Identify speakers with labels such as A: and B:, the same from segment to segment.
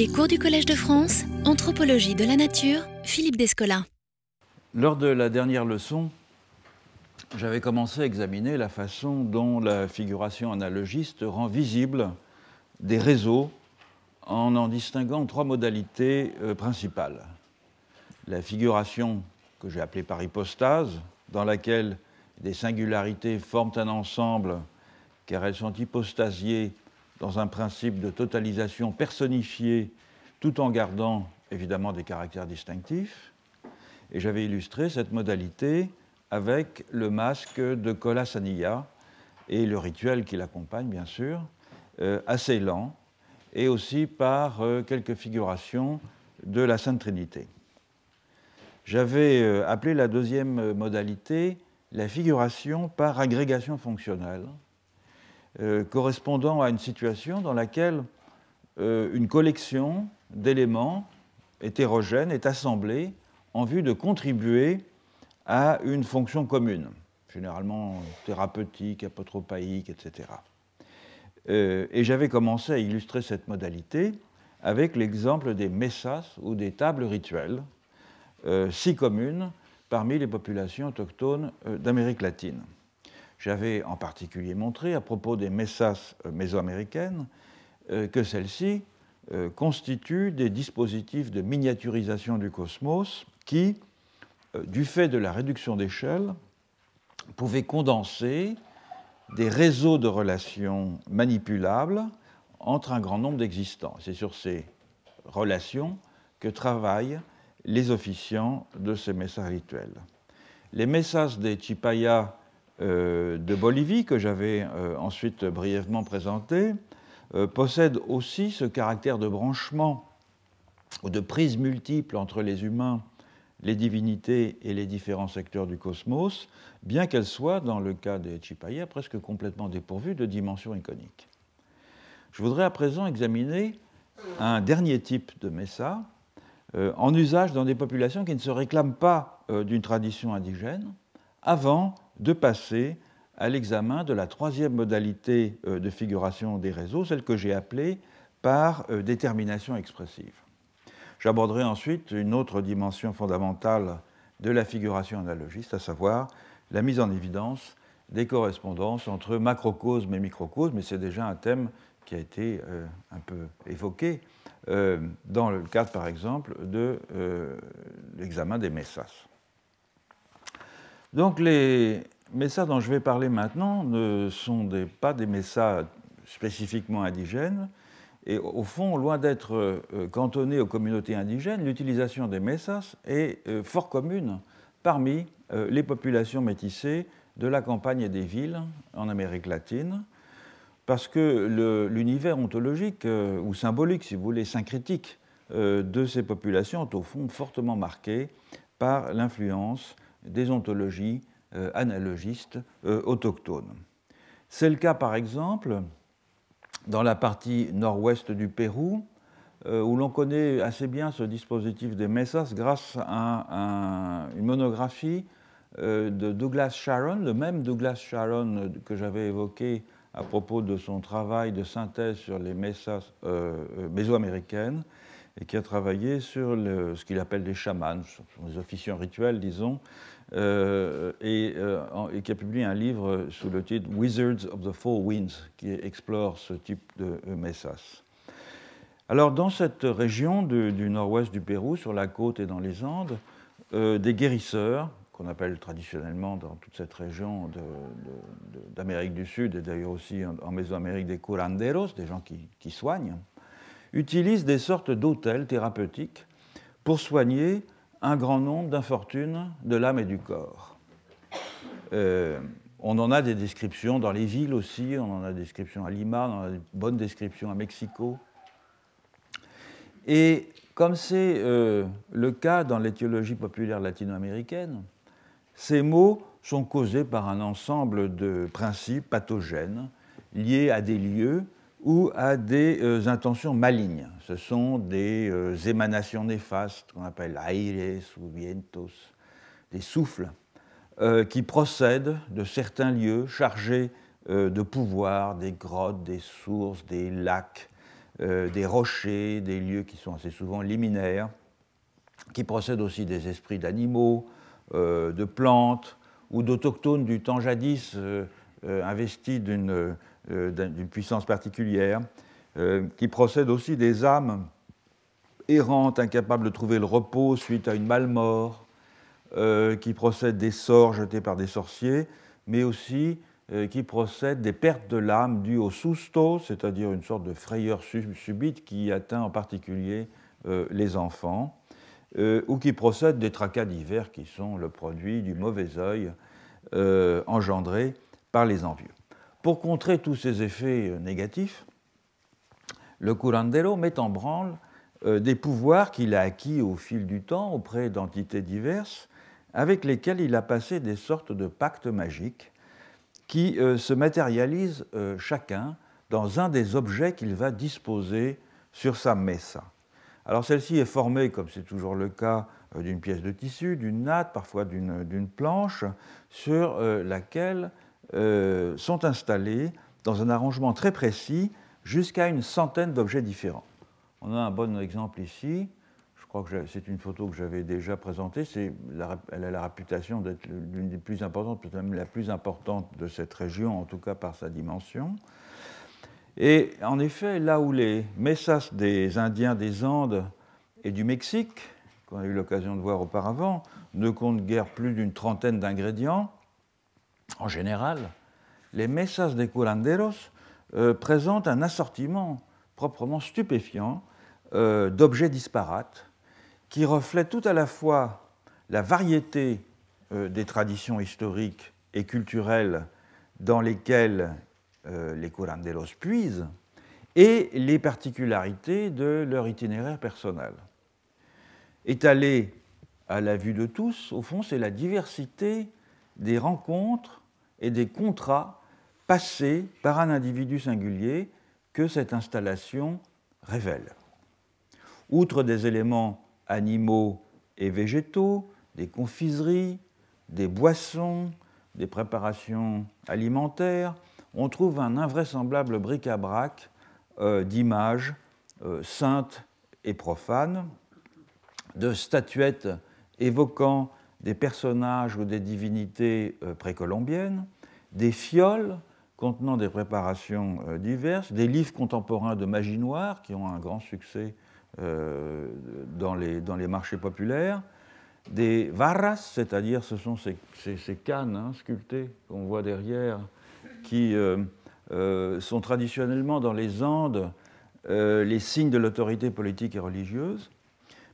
A: Les cours du Collège de France, Anthropologie de la Nature, Philippe Descola.
B: Lors de la dernière leçon, j'avais commencé à examiner la façon dont la figuration analogiste rend visible des réseaux en en distinguant trois modalités euh, principales. La figuration que j'ai appelée par hypostase, dans laquelle des singularités forment un ensemble car elles sont hypostasiées dans un principe de totalisation personnifiée tout en gardant évidemment des caractères distinctifs. Et j'avais illustré cette modalité avec le masque de Kolasaniya et le rituel qui l'accompagne, bien sûr, euh, assez lent, et aussi par euh, quelques figurations de la Sainte Trinité. J'avais euh, appelé la deuxième modalité la figuration par agrégation fonctionnelle, euh, correspondant à une situation dans laquelle euh, une collection d'éléments hétérogènes est assemblée en vue de contribuer à une fonction commune, généralement thérapeutique, apotropaïque, etc. Euh, et j'avais commencé à illustrer cette modalité avec l'exemple des messas ou des tables rituelles, si communes parmi les populations autochtones d'Amérique latine. J'avais en particulier montré à propos des messas euh, mésoaméricaines euh, que celles-ci euh, constituent des dispositifs de miniaturisation du cosmos qui, du fait de la réduction d'échelle, pouvaient condenser des réseaux de relations manipulables entre un grand nombre d'existants. C'est sur ces relations que travaillent les officiants de ces messas rituels. Les messas des Chipaya de Bolivie, que j'avais euh, ensuite brièvement présenté, euh, possède aussi ce caractère de branchement ou de prise multiple entre les humains, les divinités et les différents secteurs du cosmos, bien qu'elle soit, dans le cas des Chipaya, presque complètement dépourvue de dimension iconique. Je voudrais à présent examiner un dernier type de messa, en usage dans des populations qui ne se réclament pas d'une tradition indigène, avant de passer à l'examen de la troisième modalité euh, de figuration des réseaux, celle que j'ai appelée par euh, détermination expressive. J'aborderai ensuite une autre dimension fondamentale de la figuration analogiste, à savoir la mise en évidence des correspondances entre macrocosme et microcosme, mais c'est déjà un thème qui a été euh, un peu évoqué dans le cadre, par exemple, de l'examen des messas. Donc les messas dont je vais parler maintenant ne sont pas des messas spécifiquement indigènes. Et au fond, loin d'être euh, cantonnés aux communautés indigènes, l'utilisation des messas est euh, fort commune parmi euh, les populations métissées de la campagne et des villes en Amérique latine, parce que l'univers ontologique ou symbolique, si vous voulez, syncrétique de ces populations est au fond fortement marqué par l'influence des ontologies euh, analogistes euh, autochtones. C'est le cas par exemple dans la partie nord-ouest du Pérou, euh, où l'on connaît assez bien ce dispositif des mesas grâce à, une monographie de Douglas Sharon, le même Douglas Sharon que j'avais évoqué à propos de son travail de synthèse sur les mesas mésoaméricaines, et qui a travaillé sur ce qu'il appelle des chamans, les officiants rituels, disons, euh, euh, et, qui a publié un livre sous le titre Wizards of the Four Winds, qui explore ce type de messas. Alors, dans cette région du nord-ouest du Pérou, sur la côte et dans les Andes, euh, des guérisseurs, qu'on appelle traditionnellement dans toute cette région d'Amérique du Sud et d'ailleurs aussi en, Mésoamérique des curanderos, des gens qui soignent, utilisent des sortes d'hôtels thérapeutiques pour soigner un grand nombre d'infortunes de l'âme et du corps. Euh, on en a des descriptions dans les villes aussi, on en a des descriptions à Lima, on en a des bonnes descriptions à Mexico. Et comme c'est euh, le cas dans l'étiologie populaire latino-américaine, ces mots sont causés par un ensemble de principes pathogènes liés à des lieux ou à des euh, intentions malignes. Ce sont des euh, émanations néfastes qu'on appelle aires ou vientos, des souffles, euh, qui procèdent de certains lieux chargés de pouvoir, des grottes, des sources, des lacs, des rochers, des lieux qui sont assez souvent liminaires, qui procèdent aussi des esprits d'animaux, de plantes ou d'autochtones du temps jadis investis d'une puissance particulière, qui procèdent aussi des âmes errantes, incapables de trouver le repos suite à une malmort, euh, qui procèdent des sorts jetés par des sorciers, mais aussi euh, qui procèdent des pertes de l'âme dues au susto, c'est-à-dire une sorte de frayeur subite qui atteint en particulier euh, les enfants, ou qui procèdent des tracas divers qui sont le produit du mauvais œil engendré par les envieux. Pour contrer tous ces effets négatifs, le curandero met en branle euh, des pouvoirs qu'il a acquis au fil du temps auprès d'entités diverses, avec lesquelles il a passé des sortes de pactes magiques qui euh, se matérialisent euh, chacun dans un des objets qu'il va disposer sur sa mesa. Alors celle-ci est formée, comme c'est toujours le cas, d'une pièce de tissu, d'une natte, parfois d'une planche, sur laquelle sont installés, dans un arrangement très précis, jusqu'à une centaine d'objets différents. On a un bon exemple ici. Je crois que c'est une photo que j'avais déjà présentée. elle a la réputation d'être l'une des plus importantes, peut-être même la plus importante de cette région, en tout cas par sa dimension. Et en effet, là où les messas des Indiens des Andes et du Mexique, qu'on a eu l'occasion de voir auparavant, ne comptent guère plus d'une trentaine d'ingrédients, en général, les messas des curanderos euh, présentent un assortiment proprement stupéfiant euh, d'objets disparates qui reflètent tout à la fois la variété euh, des traditions historiques et culturelles dans lesquelles les curanderos puisent et les particularités de leur itinéraire personnel. Étalé à la vue de tous, au fond, c'est la diversité des rencontres et des contrats passés par un individu singulier que cette installation révèle. Outre des éléments animaux et végétaux, des confiseries, des boissons, des préparations alimentaires, on trouve un invraisemblable bric-à-brac euh, d'images euh, saintes et profanes, de statuettes évoquant des personnages ou des divinités euh, précolombiennes, des fioles contenant des préparations diverses, des livres contemporains de magie noire qui ont un grand succès euh, dans, les, dans les marchés populaires, des varras, c'est-à-dire ce sont ces, cannes hein, sculptées qu'on voit derrière, qui euh, euh, sont traditionnellement dans les Andes les signes de l'autorité politique et religieuse,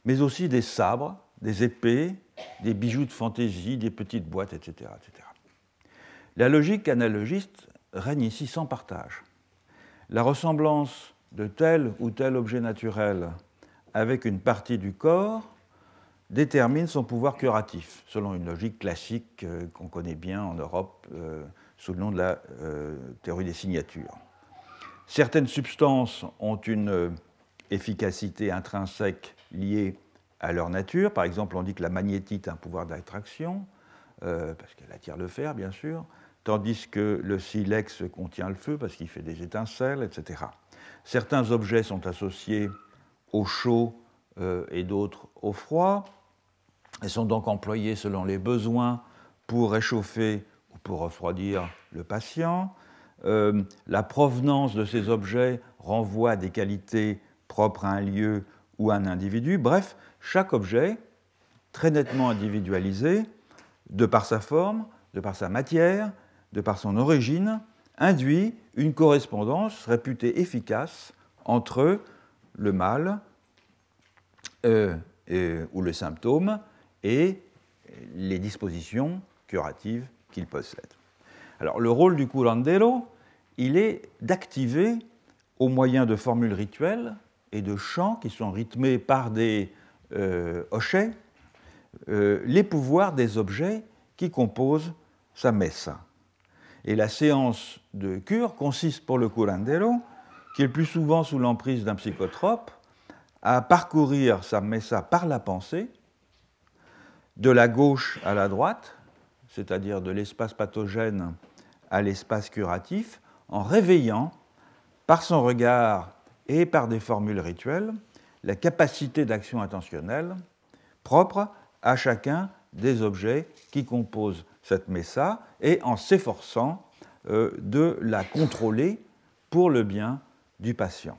B: mais aussi des sabres, des épées, des bijoux de fantaisie, des petites boîtes, etc., etc. La logique analogiste règne ici sans partage. La ressemblance de tel ou tel objet naturel avec une partie du corps détermine son pouvoir curatif, selon une logique classique euh, qu'on connaît bien en Europe euh, sous le nom de la euh, théorie des signatures. Certaines substances ont une efficacité intrinsèque liée à leur nature. Par exemple, on dit que la magnétite a un pouvoir d'attraction, parce qu'elle attire le fer, bien sûr, tandis que le silex contient le feu, parce qu'il fait des étincelles, etc. Certains objets sont associés au chaud euh, et d'autres au froid. Elles sont donc employées selon les besoins pour réchauffer ou pour refroidir le patient. Euh, la provenance de ces objets renvoie à des qualités propres à un lieu ou un individu. Bref, chaque objet, très nettement individualisé, de par sa forme, de par sa matière, de par son origine, induit une correspondance réputée efficace entre le mal euh, ou le symptôme et les dispositions curatives qu'il possède. Alors le rôle du curandero, il est d'activer au moyen de formules rituelles et de chants qui sont rythmés par des euh, hochets euh, les pouvoirs des objets qui composent sa messa. Et la séance de cure consiste pour le curandero qui est le plus souvent sous l'emprise d'un psychotrope, à parcourir sa messa par la pensée, de la gauche à la droite, c'est-à-dire de l'espace pathogène à l'espace curatif, en réveillant par son regard et par des formules rituelles la capacité d'action intentionnelle propre à chacun des objets qui composent cette messa et en s'efforçant euh, de la contrôler pour le bien du patient.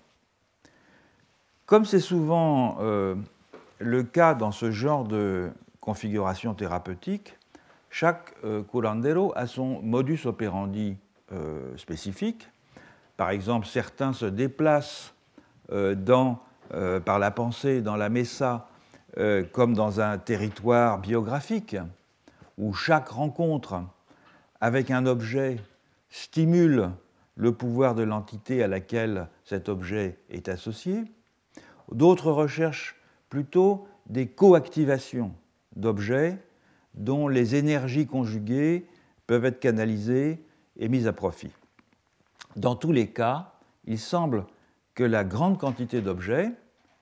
B: Comme c'est souvent euh, le cas dans ce genre de configuration thérapeutique, chaque euh, curandero a son modus operandi spécifique. Par exemple, certains se déplacent dans, par la pensée dans la messa comme dans un territoire biographique, où chaque rencontre avec un objet stimule le pouvoir de l'entité à laquelle cet objet est associé. D'autres recherchent plutôt des coactivations d'objets dont les énergies conjuguées peuvent être canalisées et mises à profit. Dans tous les cas, il semble que la grande quantité d'objets,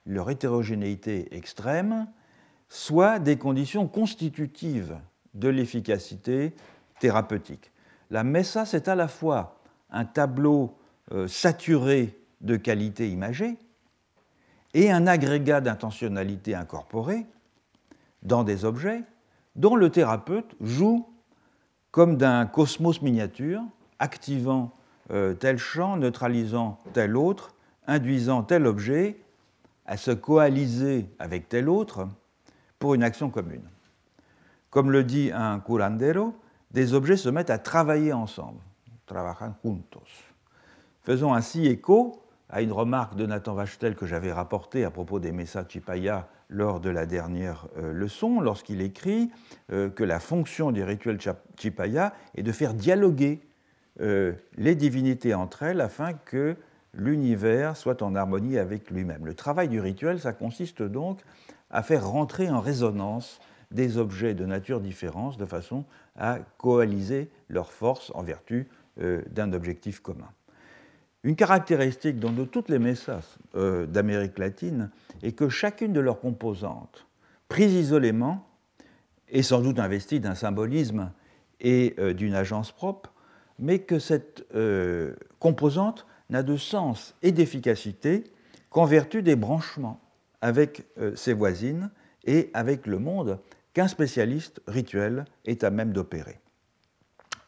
B: leur hétérogénéité extrême, soient des conditions constitutives de l'efficacité thérapeutique. La messa, c'est à la fois un tableau euh, saturé de qualité imagée et un agrégat d'intentionnalité incorporée dans des objets dont le thérapeute joue comme d'un cosmos miniature, activant euh, tel champ, neutralisant tel autre, induisant tel objet à se coaliser avec tel autre pour une action commune. Comme le dit un curandero, des objets se mettent à travailler ensemble, trabajan juntos. Faisons ainsi écho à une remarque de Nathan Vachtel que j'avais rapportée à propos des Messa Chipaya lors de la dernière euh, leçon, lorsqu'il écrit euh, que la fonction des rituels Chipaya est de faire dialoguer euh, les divinités entre elles afin que l'univers soit en harmonie avec lui-même. Le travail du rituel, ça consiste donc à faire rentrer en résonance des objets de nature différente de façon à coaliser leurs forces en vertu euh, d'un objectif commun. Une caractéristique de toutes les messas euh, d'Amérique latine est que chacune de leurs composantes, prises isolément, est sans doute investie d'un symbolisme et euh, d'une agence propre, mais que cette composante n'a de sens et d'efficacité qu'en vertu des branchements avec ses voisines et avec le monde qu'un spécialiste rituel est à même d'opérer.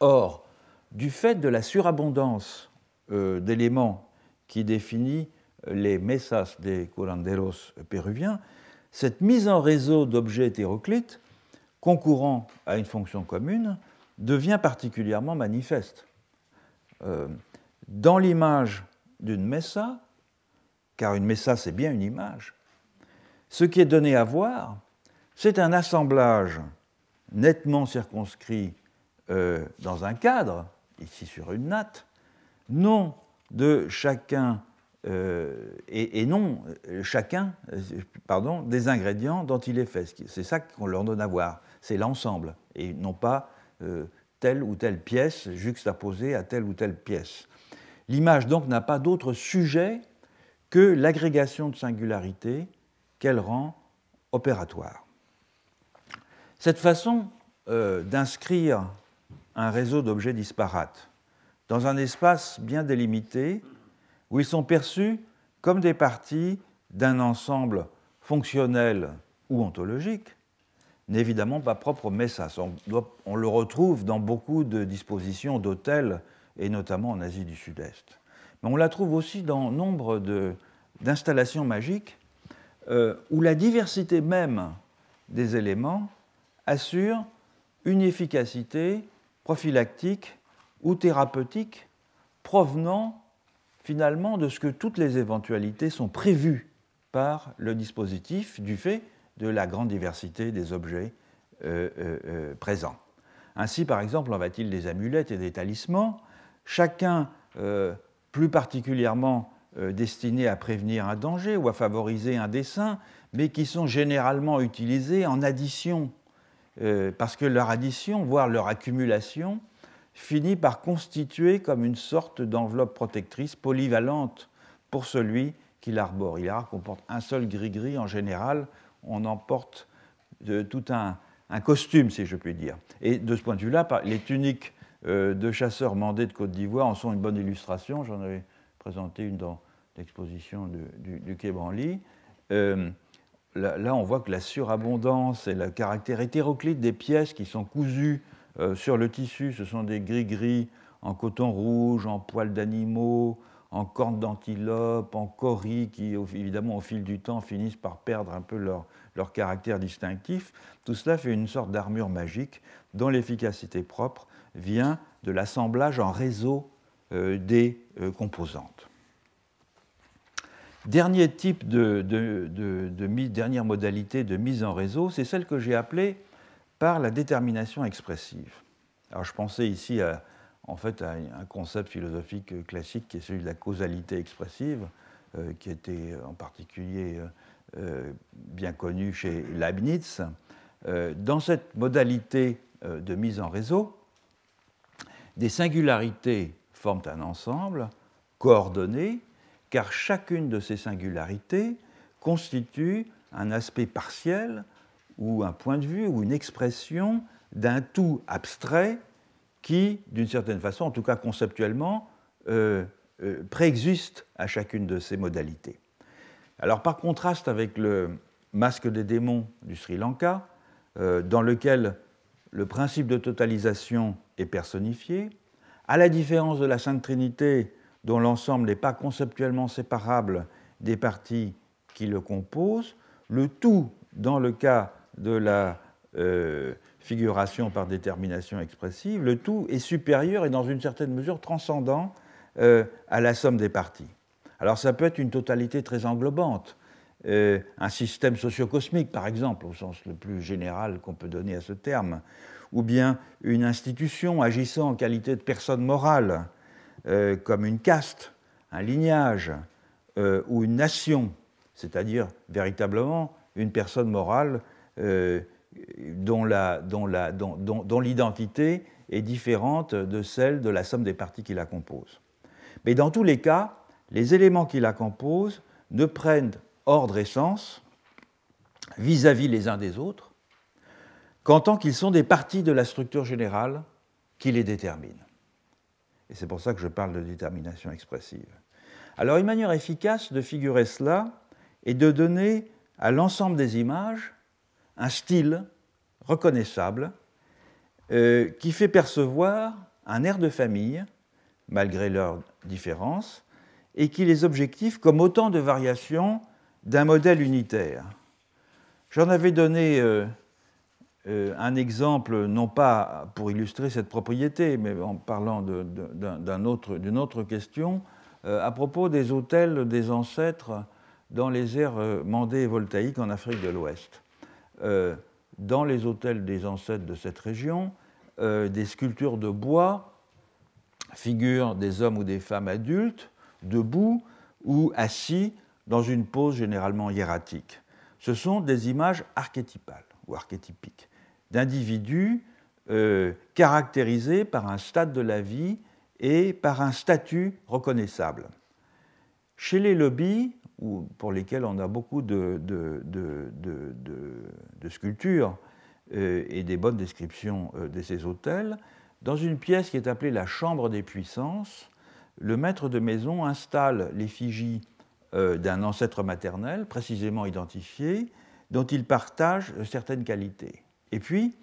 B: Or, du fait de la surabondance euh, d'éléments qui définit les mesas des curanderos péruviens, cette mise en réseau d'objets hétéroclites concourant à une fonction commune devient particulièrement manifeste. Euh, dans l'image d'une messa, car une messa c'est bien une image, ce qui est donné à voir, c'est un assemblage nettement circonscrit euh, dans un cadre, ici sur une natte, non de chacun euh, et, non euh, chacun pardon, des ingrédients dont il est fait. C'est ça qu'on leur donne à voir, c'est l'ensemble, et non pas telle ou telle pièce juxtaposée à telle ou telle pièce. L'image donc n'a pas d'autre sujet que l'agrégation de singularité qu'elle rend opératoire. Cette façon euh, d'inscrire un réseau d'objets disparates dans un espace bien délimité, où ils sont perçus comme des parties d'un ensemble fonctionnel ou ontologique, n'est évidemment pas propre au Messas. On, le retrouve dans beaucoup de dispositions d'hôtels, et notamment en Asie du Sud-Est. Mais on la trouve aussi dans nombre d'installations magiques euh, où la diversité même des éléments assure une efficacité prophylactique ou thérapeutique provenant finalement de ce que toutes les éventualités sont prévues par le dispositif du fait de la grande diversité des objets euh, euh, présents. Ainsi, par exemple, en va-t-il des amulettes et des talismans, chacun plus particulièrement destiné à prévenir un danger ou à favoriser un dessin, mais qui sont généralement utilisés en addition euh, parce que leur addition, voire leur accumulation, finit par constituer comme une sorte d'enveloppe protectrice polyvalente pour celui qui l'arbore. Il est rare qu'on porte un seul gris-gris, en général, on en porte de, tout un, costume, si je puis dire. Et de ce point de vue-là, les tuniques euh, de chasseurs mandés de Côte d'Ivoire en sont une bonne illustration. J'en avais présenté une dans l'exposition du, du, Quai Branly. Euh, là, on voit que la surabondance et le caractère hétéroclite des pièces qui sont cousues euh, sur le tissu, ce sont des gris-gris en coton rouge, en poils d'animaux, en cornes d'antilope, en coris, qui évidemment au fil du temps finissent par perdre un peu leur, leur caractère distinctif. Tout cela fait une sorte d'armure magique dont l'efficacité propre vient de l'assemblage en réseau euh, des euh, composantes. Dernier type de, dernière modalité de mise en réseau, c'est celle que j'ai appelée par la détermination expressive. Alors je pensais ici à, en fait à un concept philosophique classique qui est celui de la causalité expressive, euh, qui était en particulier bien connu chez Leibniz. Dans cette modalité de mise en réseau, des singularités forment un ensemble coordonné car chacune de ces singularités constitue un aspect partiel ou un point de vue ou une expression d'un tout abstrait qui, d'une certaine façon, en tout cas conceptuellement, euh, euh, préexiste à chacune de ces modalités. Alors par contraste avec le masque des démons du Sri Lanka, euh, dans lequel le principe de totalisation est personnifié, à la différence de la Sainte Trinité dont l'ensemble n'est pas conceptuellement séparable des parties qui le composent, le tout, dans le cas de la euh, figuration par détermination expressive, le tout est supérieur et dans une certaine mesure transcendant euh, à la somme des parties. Alors ça peut être une totalité très englobante, euh, un système socio-cosmique par exemple, au sens le plus général qu'on peut donner à ce terme, ou bien une institution agissant en qualité de personne morale, euh, comme une caste, un lignage euh, ou une nation, c'est-à-dire véritablement une personne morale dont l'identité est différente de celle de la somme des parties qui la composent. Mais dans tous les cas, les éléments qui la composent ne prennent ordre et sens vis-à-vis -vis les uns des autres qu'en tant qu'ils sont des parties de la structure générale qui les détermine. Et c'est pour ça que je parle de détermination expressive. Alors une manière efficace de figurer cela est de donner à l'ensemble des images un style reconnaissable euh, qui fait percevoir un air de famille, malgré leurs différences, et qui les objective comme autant de variations d'un modèle unitaire. J'en avais donné euh, euh, un exemple, non pas pour illustrer cette propriété, mais en parlant d'une autre, question, euh, à propos des hôtels des ancêtres dans les aires euh, mandées et voltaïques en Afrique de l'Ouest. dans les hôtels des ancêtres de cette région, des sculptures de bois figurent des hommes ou des femmes adultes, debout ou assis dans une pose généralement hiératique. Ce sont des images archétypales ou archétypiques d'individus euh, caractérisés par un stade de la vie et par un statut reconnaissable. Chez les lobbies, pour lesquels on a beaucoup de, sculptures euh, et des bonnes descriptions euh, de ces hôtels, dans une pièce qui est appelée la Chambre des puissances, le maître de maison installe l'effigie d'un ancêtre maternel précisément identifié, dont il partage certaines qualités. Et puis,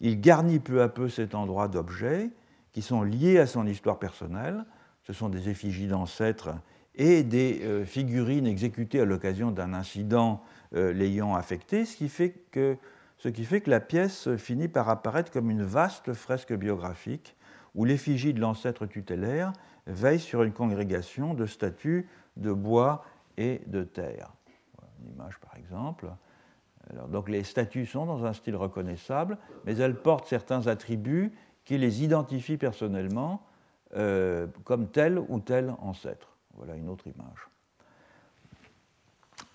B: il garnit peu à peu cet endroit d'objets qui sont liés à son histoire personnelle. Ce sont des effigies d'ancêtres et des euh, figurines exécutées à l'occasion d'un incident euh, l'ayant affecté, ce qui, fait que, ce qui fait que la pièce finit par apparaître comme une vaste fresque biographique où l'effigie de l'ancêtre tutélaire veille sur une congrégation de statues de bois et de terre. une image par exemple donc les statues sont dans un style reconnaissable, mais elles portent certains attributs qui les identifient personnellement euh, comme tel ou tel ancêtre. Voilà une autre image.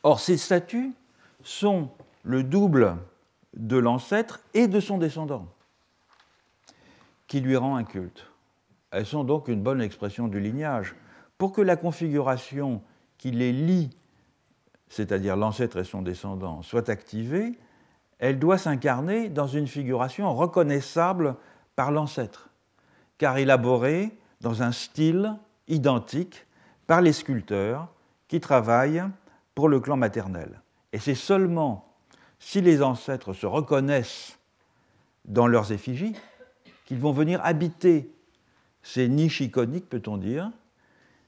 B: Or, ces statues sont le double de l'ancêtre et de son descendant, qui lui rend un culte. Elles sont donc une bonne expression du lignage. Pour que la configuration qui les lie c'est-à-dire l'ancêtre et son descendant, soit activée, elle doit s'incarner dans une figuration reconnaissable par l'ancêtre, car élaborée dans un style identique par les sculpteurs qui travaillent pour le clan maternel. Et c'est seulement si les ancêtres se reconnaissent dans leurs effigies qu'ils vont venir habiter ces niches iconiques, peut-on dire.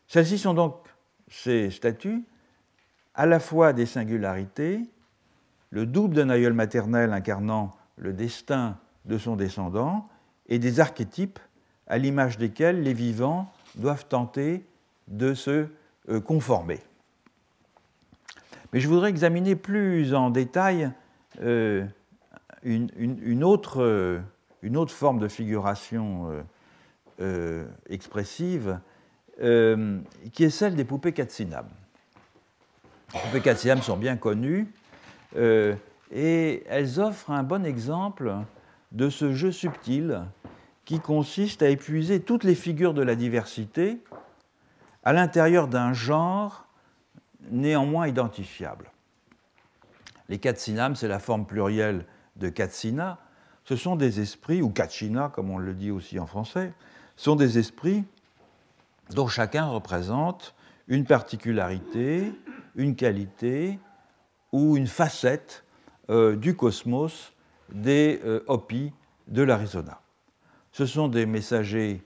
B: Celles-ci sont donc ces statues à la fois des singularités, le double d'un aïeul maternel incarnant le destin de son descendant, et des archétypes à l'image desquels les vivants doivent tenter de se euh, conformer. Mais je voudrais examiner plus en détail euh, euh, une, autre, forme de figuration expressive, qui est celle des poupées Katsinam. Les poupées Katsinam sont bien connues et elles offrent un bon exemple de ce jeu subtil qui consiste à épuiser toutes les figures de la diversité à l'intérieur d'un genre néanmoins identifiable. Les katsinam, c'est la forme plurielle de katsina. Ce sont des esprits, ou kachina comme on le dit aussi en français, sont des esprits dont chacun représente une particularité, une qualité ou une facette euh, du cosmos des euh, Hopis de l'Arizona. Ce sont des messagers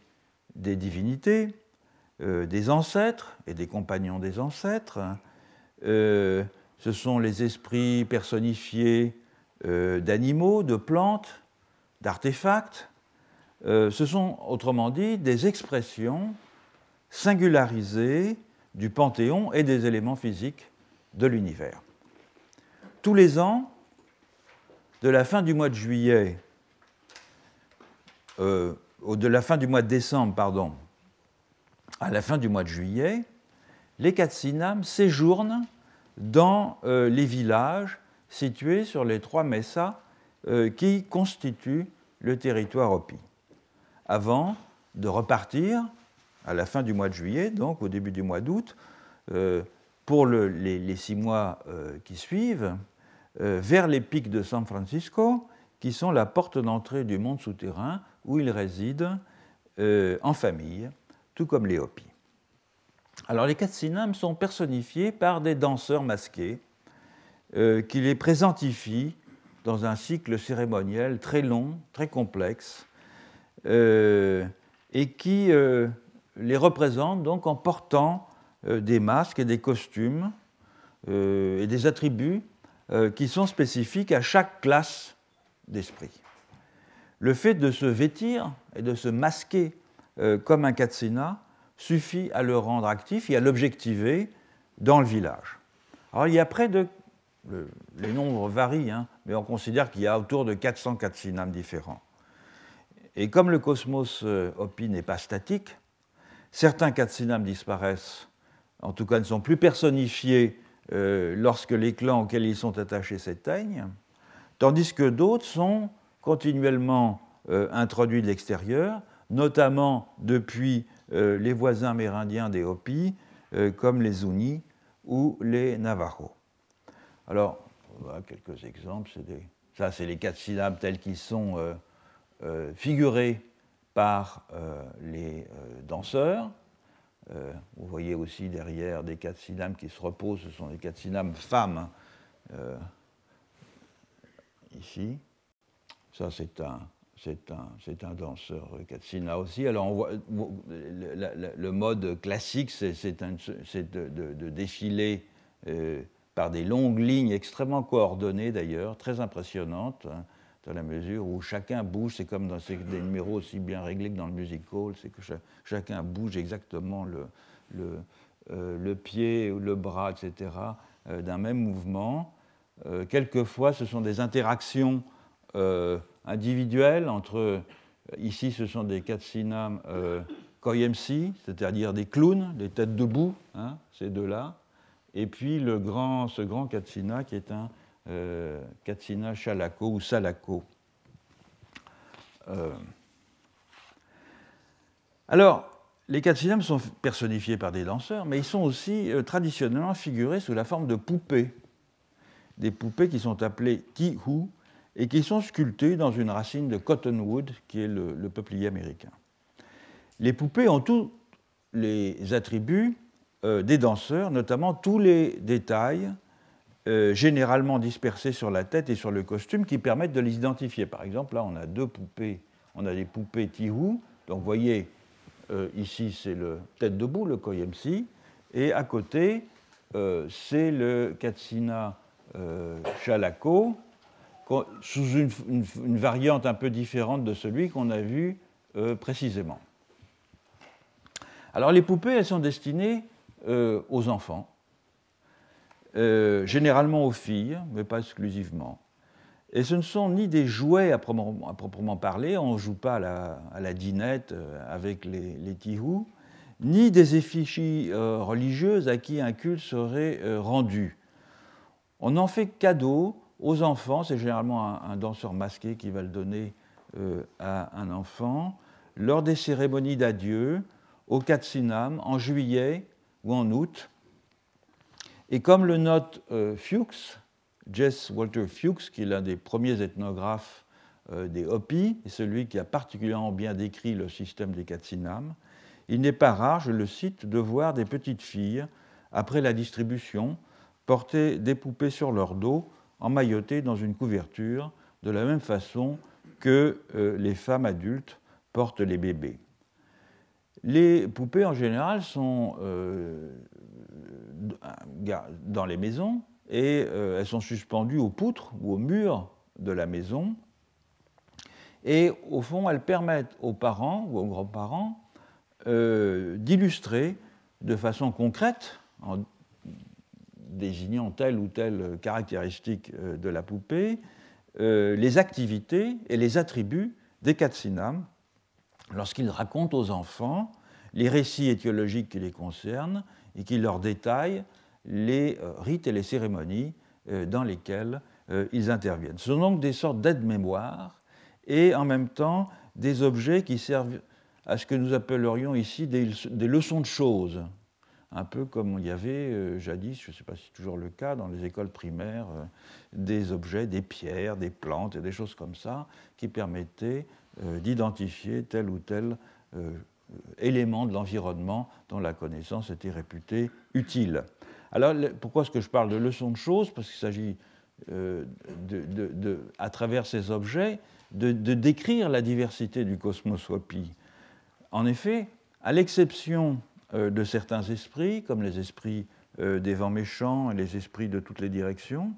B: des divinités, euh, des ancêtres et des compagnons des ancêtres. Euh, ce sont les esprits personnifiés d'animaux, de plantes, d'artefacts. ce sont, autrement dit, des expressions singularisées du panthéon et des éléments physiques de l'univers. Tous les ans, de la fin du mois de juillet, euh, de la fin du mois de décembre, pardon, à la fin du mois de juillet, les Katsinam séjournent dans euh, les villages situés sur les trois messas euh, qui constituent le territoire Hopi, avant de repartir à la fin du mois de juillet, donc au début du mois d'août, pour les, six mois qui suivent, euh, vers les pics de San Francisco, qui sont la porte d'entrée du monde souterrain où ils résident euh, en famille, tout comme les Hopis. Alors les Katsinam sont personnifiés par des danseurs masqués euh, qui les présentifient dans un cycle cérémoniel très long, très complexe, et qui les représentent donc en portant des masques et des costumes et des attributs euh, qui sont spécifiques à chaque classe d'esprit. Le fait de se vêtir et de se masquer euh, comme un katsina suffit à le rendre actif et à l'objectiver dans le village. Alors il y a près de... les nombres varient, hein, mais on considère qu'il y a autour de 400 katsinam différents. Et comme le cosmos euh, Hopi n'est pas statique, certains katsinam disparaissent, en tout cas ne sont plus personnifiés euh, lorsque les clans auxquels ils sont attachés s'éteignent, tandis que d'autres sont continuellement euh, introduits de l'extérieur, notamment depuis euh, les voisins amérindiens des Hopis, comme les Zuni ou les Navajos. Alors, quelques exemples. Ça, c'est les syllabes tels qu'ils sont figurés par les danseurs. Euh, vous voyez aussi derrière des katsinam qui se reposent, ce sont des katsinam femmes. Hein. Euh, ici, ça c'est un, un, un danseur katsina aussi. Alors le, mode classique, c'est, de, défiler euh, par des longues lignes extrêmement coordonnées d'ailleurs, très impressionnantes. Dans la mesure où chacun bouge, c'est comme dans des numéros aussi bien réglés que dans le music hall, c'est que chacun bouge exactement euh, le, pied ou le bras, etc., euh, d'un même mouvement. Euh, quelquefois, ce sont des interactions individuelles entre, ici, ce sont des katsinam koyemsi, c'est-à-dire des clowns, des têtes debout, hein, ces deux-là, et puis le grand, ce grand katsina qui est un euh, Katsina Chalako ou Salako. Euh, alors, les Katsinam sont personnifiés par des danseurs, mais ils sont aussi euh, traditionnellement figurés sous la forme de poupées. Des poupées qui sont appelées tihu et qui sont sculptées dans une racine de cottonwood, qui est le, peuplier américain. Les poupées ont tous les attributs des danseurs, notamment tous les détails généralement dispersés sur la tête et sur le costume qui permettent de les identifier. Par exemple, là, on a deux poupées, on a des poupées Tihu. Donc, vous voyez, ici, c'est le tête debout, le Koyemsi, et à côté, c'est le Katsina Chalako, sous une, variante un peu différente de celui qu'on a vu euh, précisément. Alors les poupées, elles sont destinées euh, aux enfants, euh, généralement aux filles, mais pas exclusivement. Et ce ne sont ni des jouets à proprement, parler, on ne joue pas à la, dinette avec les, les tihous, ni des effigies religieuses à qui un culte serait rendu. On en fait cadeau aux enfants, c'est généralement un, danseur masqué qui va le donner euh, à un enfant, lors des cérémonies d'adieu, au Katsinam, en juillet ou en août. Et comme le note euh, Fuchs, Jess Walter Fuchs, qui est l'un des premiers ethnographes euh, des Hopi, et celui qui a particulièrement bien décrit le système des Katsinam, il n'est pas rare, je le cite, de voir des petites filles, après la distribution, porter des poupées sur leur dos emmaillotés dans une couverture, de la même façon que euh, les femmes adultes portent les bébés. Les poupées, en général, sont dans les maisons et euh, elles sont suspendues aux poutres ou aux murs de la maison. Et au fond, elles permettent aux parents ou aux grands-parents d'illustrer de façon concrète, en désignant telle ou telle caractéristique euh, de la poupée, euh, les activités et les attributs des Katsinam lorsqu'ils racontent aux enfants les récits étiologiques qui les concernent et qui leur détaillent les euh, rites et les cérémonies dans lesquels ils interviennent. Ce sont donc des sortes d'aides-mémoire et en même temps des objets qui servent à ce que nous appellerions ici des, leçons de choses, un peu comme il y avait euh, jadis, je ne sais pas si c'est toujours le cas, dans les écoles primaires, euh, des objets, des pierres, des plantes et des choses comme ça, qui permettaient euh, d'identifier tel ou tel élément de l'environnement dont la connaissance était réputée utile. Alors pourquoi est-ce que je parle de leçons de choses? Parce qu'il s'agit, de, à travers ces objets, de, décrire la diversité du cosmos Hopi. En effet, à l'exception euh, de certains esprits, comme les esprits euh, des vents méchants et les esprits de toutes les directions,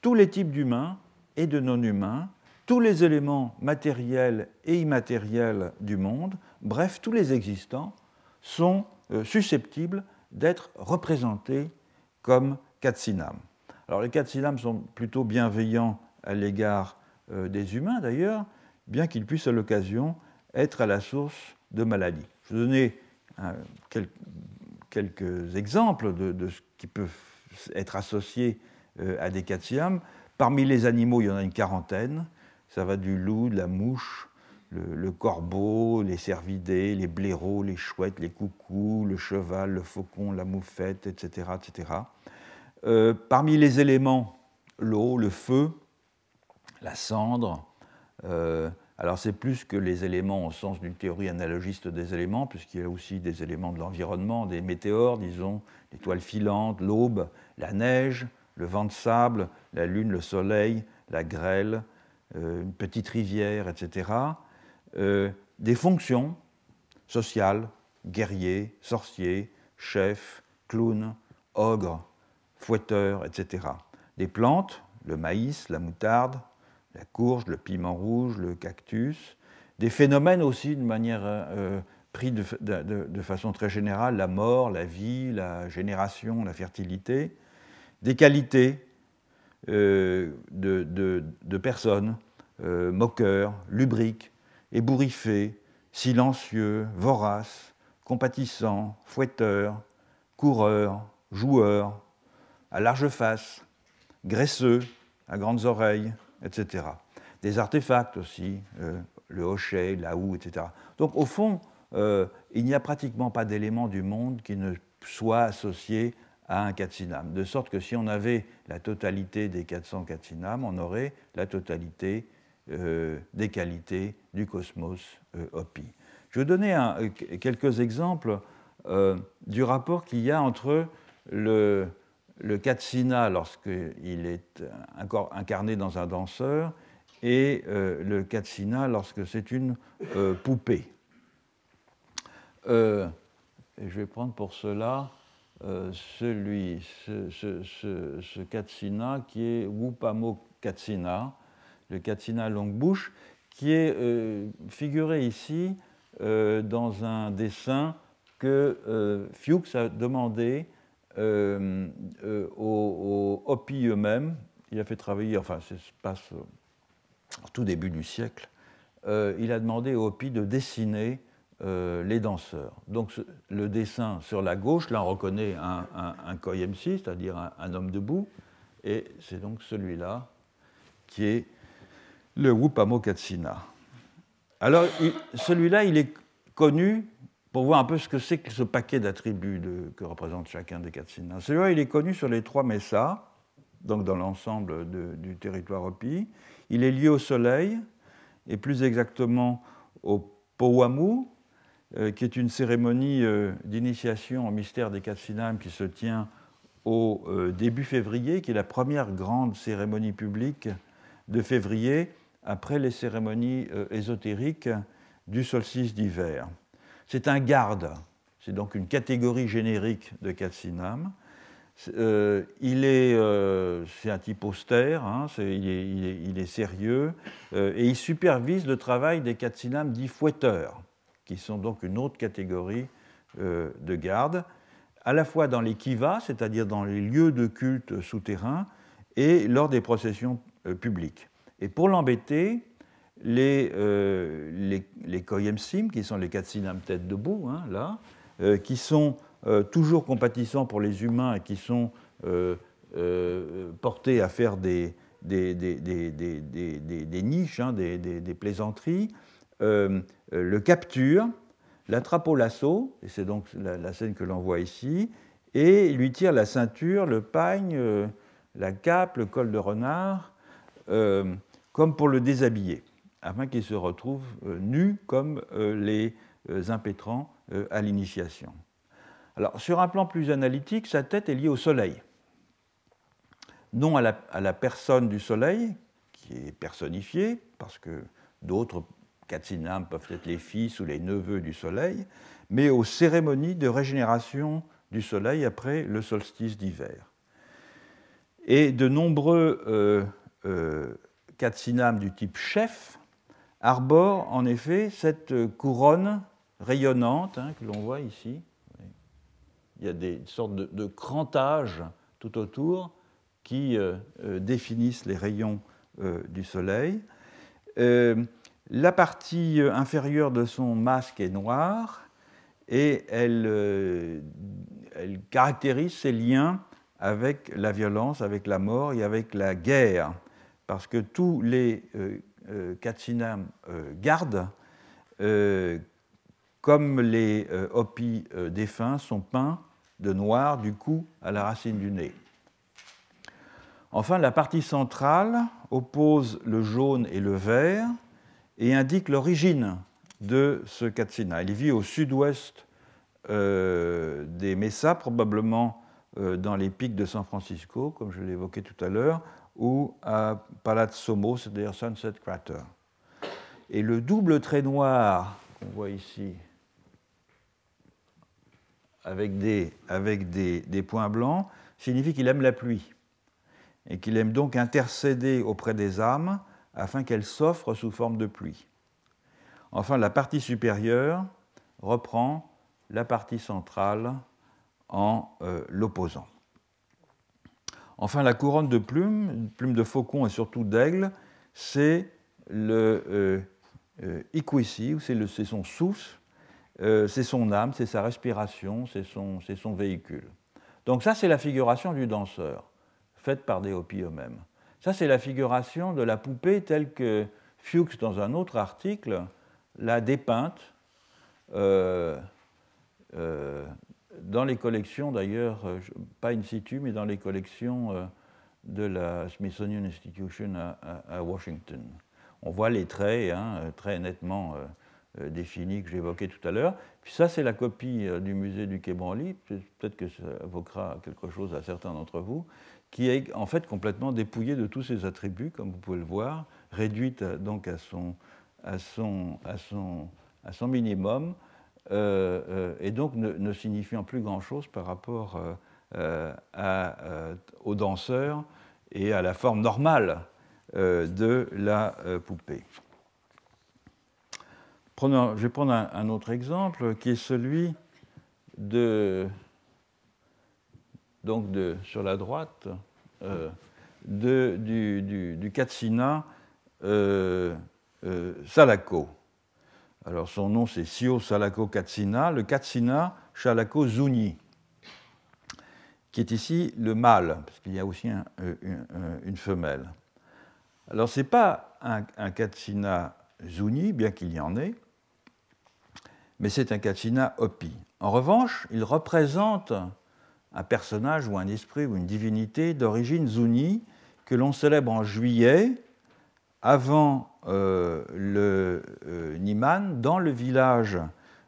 B: tous les types d'humains et de non-humains, tous les éléments matériels et immatériels du monde, bref, tous les existants, sont euh, susceptibles d'être représentés comme Katsinam. Alors les Katsinam sont plutôt bienveillants à l'égard des humains d'ailleurs, bien qu'ils puissent à l'occasion être à la source de maladies. Je vais donner quelques exemples de, ce qui peut être associé euh, à des Katsiam. Parmi les animaux, il y en a une quarantaine. Ça va du loup, de la mouche, le, corbeau, les cervidés, les blaireaux, les chouettes, les coucous, le cheval, le faucon, la moufette, etc. etc. Euh, parmi les éléments, l'eau, le feu, la cendre, euh, alors c'est plus que les éléments au sens d'une théorie analogiste des éléments, puisqu'il y a aussi des éléments de l'environnement, des météores, disons, les toiles filantes, l'aube, la neige, le vent de sable, la lune, le soleil, la grêle, euh, une petite rivière, etc. Euh, des fonctions sociales, guerriers, sorciers, chefs, clowns, ogres, fouetteurs, etc. Des plantes, le maïs, la moutarde, la courge, le piment rouge, le cactus, des phénomènes aussi de manière euh, pris de, façon très générale, la mort, la vie, la génération, la fertilité, des qualités euh, de, personnes, moqueurs, lubriques, ébouriffés, silencieux, voraces, compatissants, fouetteurs, coureurs, joueurs, à large face, graisseux, à grandes oreilles, etc. Des artefacts aussi, euh, le hochet, la houe, etc. Donc au fond, euh, il n'y a pratiquement pas d'élément du monde qui ne soit associé à un Katsinam. De sorte que si on avait la totalité des 400 Katsinam, on aurait la totalité euh, des qualités du cosmos Hopi. Je vais donner quelques exemples du rapport qu'il y a entre le, Katsina lorsqu'il est incarné dans un danseur et le Katsina lorsque c'est une poupée. je vais prendre pour cela euh, celui, ce, ce, Katsina qui est Wupamo Katsina, le Katsina longue bouche, qui est euh, figuré ici euh, dans un dessin que Fuchs a demandé aux, Hopi eux-mêmes. Il a fait travailler, enfin, ça se passe au tout début du siècle. il a demandé aux Hopi de dessiner euh, les danseurs. Donc le dessin sur la gauche, là on reconnaît un, un, c'est-à-dire un, homme debout, et c'est donc celui-là qui est le Wupamo Katsina. Alors celui-là, il est connu pour voir un peu ce que c'est que ce paquet d'attributs que représente chacun des Katsina. Celui-là, il est connu sur les trois Messas, donc dans l'ensemble du territoire Hopi. Il est lié au soleil, et plus exactement au Powamu, euh, qui est une cérémonie euh, d'initiation au mystère des Katsinam qui se tient au euh, début février, qui est la première grande cérémonie publique de février après les cérémonies ésotériques du solstice d'hiver. C'est un garde, c'est donc une catégorie générique de Katsinam. il est, c'est un type austère, hein, il, est, sérieux, et il supervise le travail des Katsinam dits fouetteurs qui sont donc une autre catégorie euh, de garde, à la fois dans les kivas, c'est-à-dire dans les lieux de culte souterrains, et lors des processions euh, publiques. Et pour l'embêter, les, euh, les, les, koyemsim, qui sont les katsinam tête debout, hein, là, qui sont toujours compatissants pour les humains et qui sont portés à faire des, des, des, des niches, hein, des, plaisanteries, euh, euh, le capture, l'attrape au lasso, et c'est donc la, scène que l'on voit ici, et lui tire la ceinture, le pagne, euh, la cape, le col de renard, comme pour le déshabiller, afin qu'il se retrouve nu comme les impétrants à l'initiation. Alors, sur un plan plus analytique, sa tête est liée au soleil. Non à la, personne du soleil, qui est personnifiée, parce que d'autres Katsinam peuvent être les fils ou les neveux du soleil, mais aux cérémonies de régénération du soleil après le solstice d'hiver. Et de nombreux euh, euh, Katsinam du type chef arborent en effet cette couronne rayonnante hein, que l'on voit ici. Il y a des sortes de, crantages tout autour qui euh, définissent les rayons du soleil. La partie euh, inférieure de son masque est noire et euh, elle, caractérise ses liens avec la violence, avec la mort et avec la guerre, parce que tous les euh, Katsinam gardent, comme les Hopi défunts, sont peints de noir du cou à la racine du nez. Enfin, la partie centrale oppose le jaune et le vert, et indique l'origine de ce Katsina. Il vit au sud-ouest euh, des Mesas, probablement euh, dans les pics de San Francisco, comme je l'évoquais tout à l'heure, ou à Palazzo c'est-à-dire Sunset Crater. Et le double trait noir qu'on voit ici, avec des, avec des, des points blancs, signifie qu'il aime la pluie et qu'il aime donc intercéder auprès des âmes afin qu'elle s'offre sous forme de pluie. Enfin, la partie supérieure reprend la partie centrale en euh, l'opposant. Enfin, la couronne de plumes, plumes de faucon et surtout d'aigle, c'est le euh, euh c'est son souffle, euh, c'est son âme, c'est sa respiration, c'est son, véhicule. Donc ça, c'est la figuration du danseur, faite par des Hopis eux-mêmes. Ça, c'est la figuration de la poupée telle que Fuchs, dans un autre article, l'a dépeinte euh, dans les collections, d'ailleurs, euh, pas in situ, mais dans les collections de la Smithsonian Institution à, Washington. On voit les traits hein, très nettement définie que j'évoquais tout à l'heure. Puis ça, c'est la copie du musée du Quai Branly, peut-être que ça évoquera quelque chose à certains d'entre vous, qui est en fait complètement dépouillée de tous ses attributs, comme vous pouvez le voir, réduite donc à son minimum, et donc ne, signifiant plus grand-chose par rapport à, aux danseurs et à la forme normale euh, de la euh, poupée. je vais prendre un, autre exemple qui est celui de, donc de, sur la droite, euh, de, du, du, du, Katsina Salako. Alors son nom c'est Sio Salako Katsina, le Katsina Shalako Zuni qui est ici le mâle, parce qu'il y a aussi une, femelle. Alors ce n'est pas un, un, Katsina Zuni, bien qu'il y en ait, mais c'est un Katsina Hopi. En revanche, il représente un personnage ou un esprit ou une divinité d'origine Zuni que l'on célèbre en juillet avant euh, le dans le village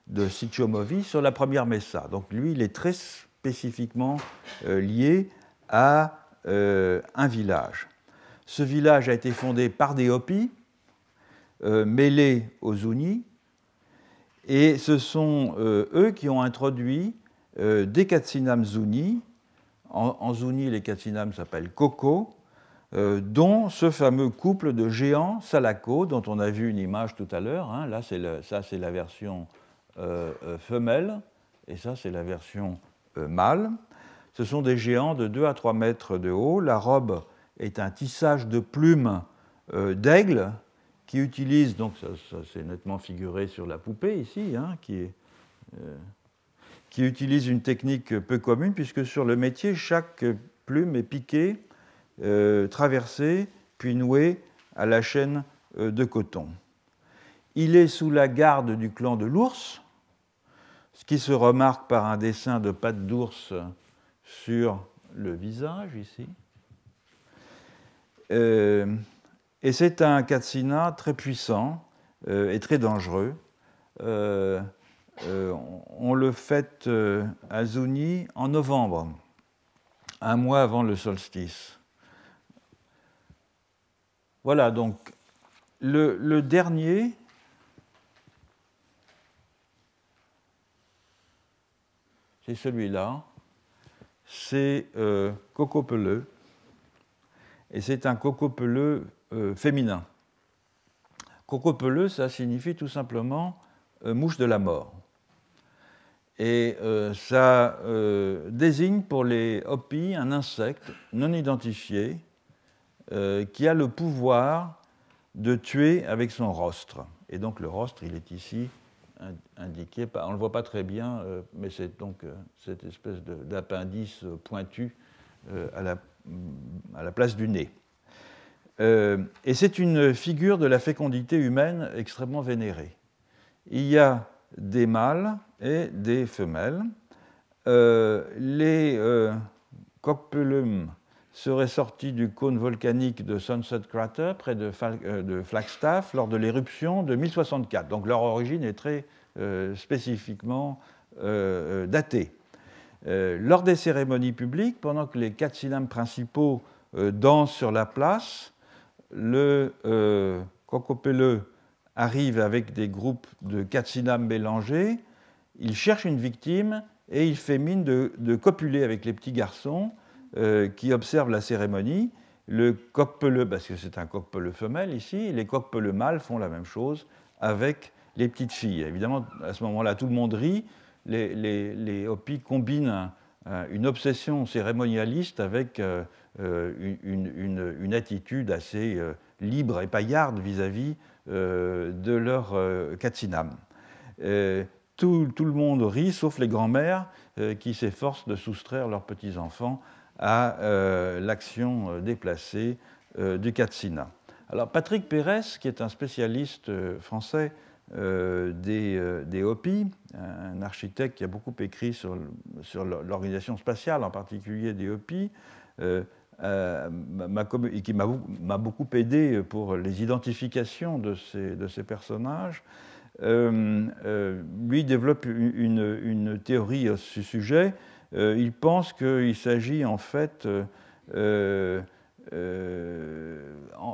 B: de Sichomovi sur la première Messa. Donc lui, il est très spécifiquement euh, lié à euh, un village. Ce village a été fondé par des Hopis, euh, mêlés aux Zuni, et ce sont eux qui ont introduit des Katsinam Zuni. En, Zuni, les Katsinam s'appellent Koko, dont ce fameux couple de géants Salako, dont on a vu une image tout à l'heure. Hein. Là, ça, c'est la version femelle, et ça, c'est la version euh, mâles. Ce sont des géants de 2 à 3 mètres de haut. La robe est un tissage de plumes euh, d'aigle qui utilise, donc ça, c'est nettement figuré sur la poupée ici, hein, qui, euh, qui utilise une technique peu commune, puisque sur le métier, chaque plume est piquée, traversée, puis nouée à la chaîne de coton. Il est sous la garde du clan de l'ours, ce qui se remarque par un dessin de pattes d'ours sur le visage ici. Euh, et c'est un katsina très puissant euh, et très dangereux. Euh, on le fête à Zuni en novembre, un mois avant le solstice. Voilà donc le dernier c'est celui-là. C'est euh, coco peleux. Et c'est un coco peleux euh, féminin. Coco peleux, ça signifie tout simplement euh, mouche de la mort. Et ça désigne pour les Hopis un insecte non identifié qui a le pouvoir de tuer avec son rostre. Et donc le rostre, il est ici indiqué, on ne le voit pas très bien, euh, mais c'est donc euh, cette espèce d'appendice euh, pointu à la, à, la, place du nez. et c'est une figure de la fécondité humaine extrêmement vénérée. Il y a des mâles et des femelles. les coqpelum seraient sortis du cône volcanique de Sunset Crater, près de, de Flagstaff, lors de l'éruption de 1064. Donc leur origine est très euh, spécifiquement euh, euh, datées. lors des cérémonies publiques, pendant que les quatre principaux dansent sur la place, le cocopeleux arrive avec des groupes de synapses mélangés, il cherche une victime et il fait mine de, copuler avec les petits garçons qui observent la cérémonie. Le coq parce que c'est un coq femelle ici, les coqs mâles font la même chose avec les petites filles. Évidemment, à ce moment-là, tout le monde rit. Les, les, Hopis combinent une obsession cérémonialiste avec euh, euh, une, attitude assez euh, libre et paillarde vis-à-vis de leur katsinam. Tout, le monde rit, sauf les grands-mères qui s'efforcent de soustraire leurs petits-enfants à l'action déplacée du katsina. Alors Patrick Pérez, qui est un spécialiste français euh, des, euh, des, Hopi, un architecte qui a beaucoup écrit sur, l'organisation spatiale, en particulier des Hopi, euh, et qui m'a beaucoup aidé pour les identifications de ces, de ces personnages, lui développe une, théorie à ce sujet. Il pense qu'il s'agit en fait,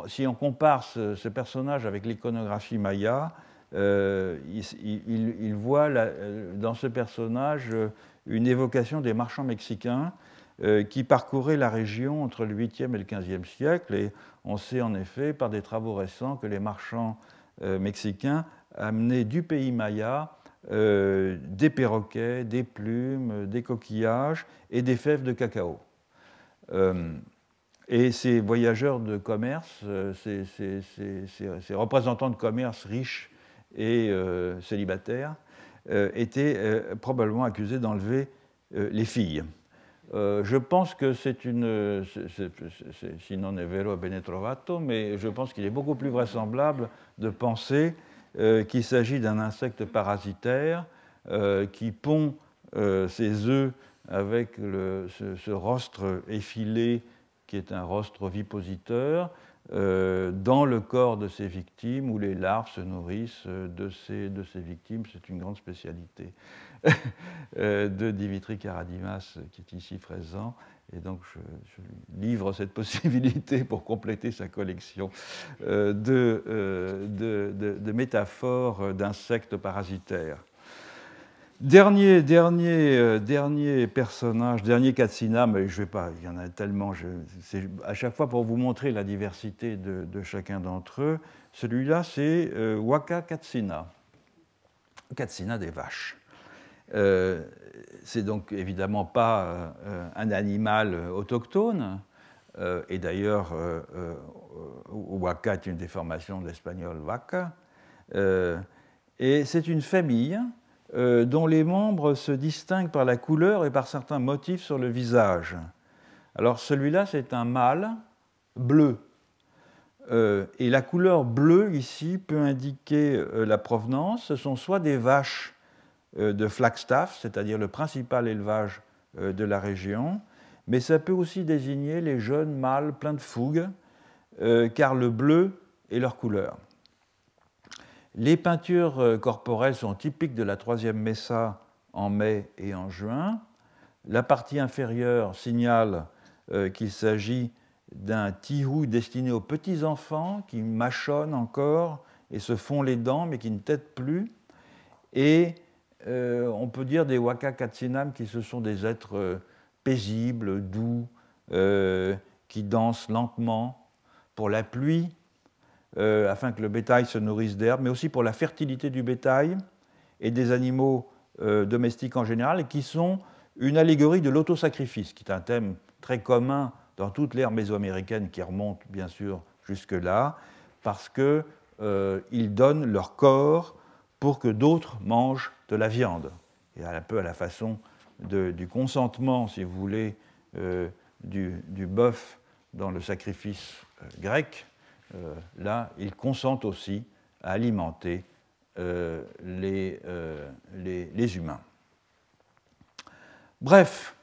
B: si on compare ce, personnage avec l'iconographie maya, il, voit dans ce personnage une évocation des marchands mexicains euh, qui parcouraient la région entre le 8e et le 15e siècle. Et on sait en effet par des travaux récents que les marchands euh, mexicains amenaient du pays maya euh, des perroquets, des plumes, des coquillages et des fèves de cacao. et ces voyageurs de commerce, ces, ces, représentants de commerce riches et célibataires, étaient probablement accusés d'enlever les filles. Euh, je pense que c'est une. Sinon è vero bene trovato, mais je pense qu'il est beaucoup plus vraisemblable de penser euh, qu'il s'agit d'un insecte parasitaire euh, qui pond ses œufs avec ce, rostre effilé qui est un rostre ovipositeur dans le corps de ses victimes où les larves se nourrissent de ces, de ces victimes. C'est une grande spécialité. Euh, de Dimitri Karadimas qui est ici présent. Et donc je, livre cette possibilité pour compléter sa collection euh, euh, de, de, métaphores d'insectes parasitaires. Dernier, dernier, dernier personnage, dernier Katsina, mais je vais pas, il y en a tellement, c'est à chaque fois pour vous montrer la diversité de, chacun d'entre eux. Celui-là, c'est Waka Katsina, Katsina des vaches. Euh, c'est donc évidemment pas euh, un animal autochtone, euh, et d'ailleurs, Waka est une déformation de l'espagnol vaca, et c'est une famille dont les membres se distinguent par la couleur et par certains motifs sur le visage. Alors celui-là, c'est un mâle bleu. et la couleur bleue ici peut indiquer la provenance. Ce sont soit des vaches de Flagstaff, c'est-à-dire le principal élevage euh, de la région, mais ça peut aussi désigner les jeunes mâles pleins de fougue, euh, car le bleu est leur couleur. Les peintures corporelles sont typiques de la troisième Messa en mai et en juin. La partie inférieure signale qu'il s'agit d'un tihou destiné aux petits enfants qui mâchonnent encore et se font les dents mais qui ne têtent plus. Euh, on peut dire des Waka Katsinam qui ce sont des êtres euh, paisibles, doux, euh, qui dansent lentement pour la pluie, afin que le bétail se nourrisse d'herbe, mais aussi pour la fertilité du bétail et des animaux domestiques en général, et qui sont une allégorie de l'autosacrifice, qui est un thème très commun dans toute l'ère mésoaméricaine qui remonte bien sûr jusque-là, parce qu'ils donnent leur corps pour que d'autres mangent de la viande. Et un peu à la façon du consentement, si vous voulez, euh, du, bœuf dans le sacrifice euh, grec, euh, là, ils consentent aussi à alimenter les, les, humains. Bref,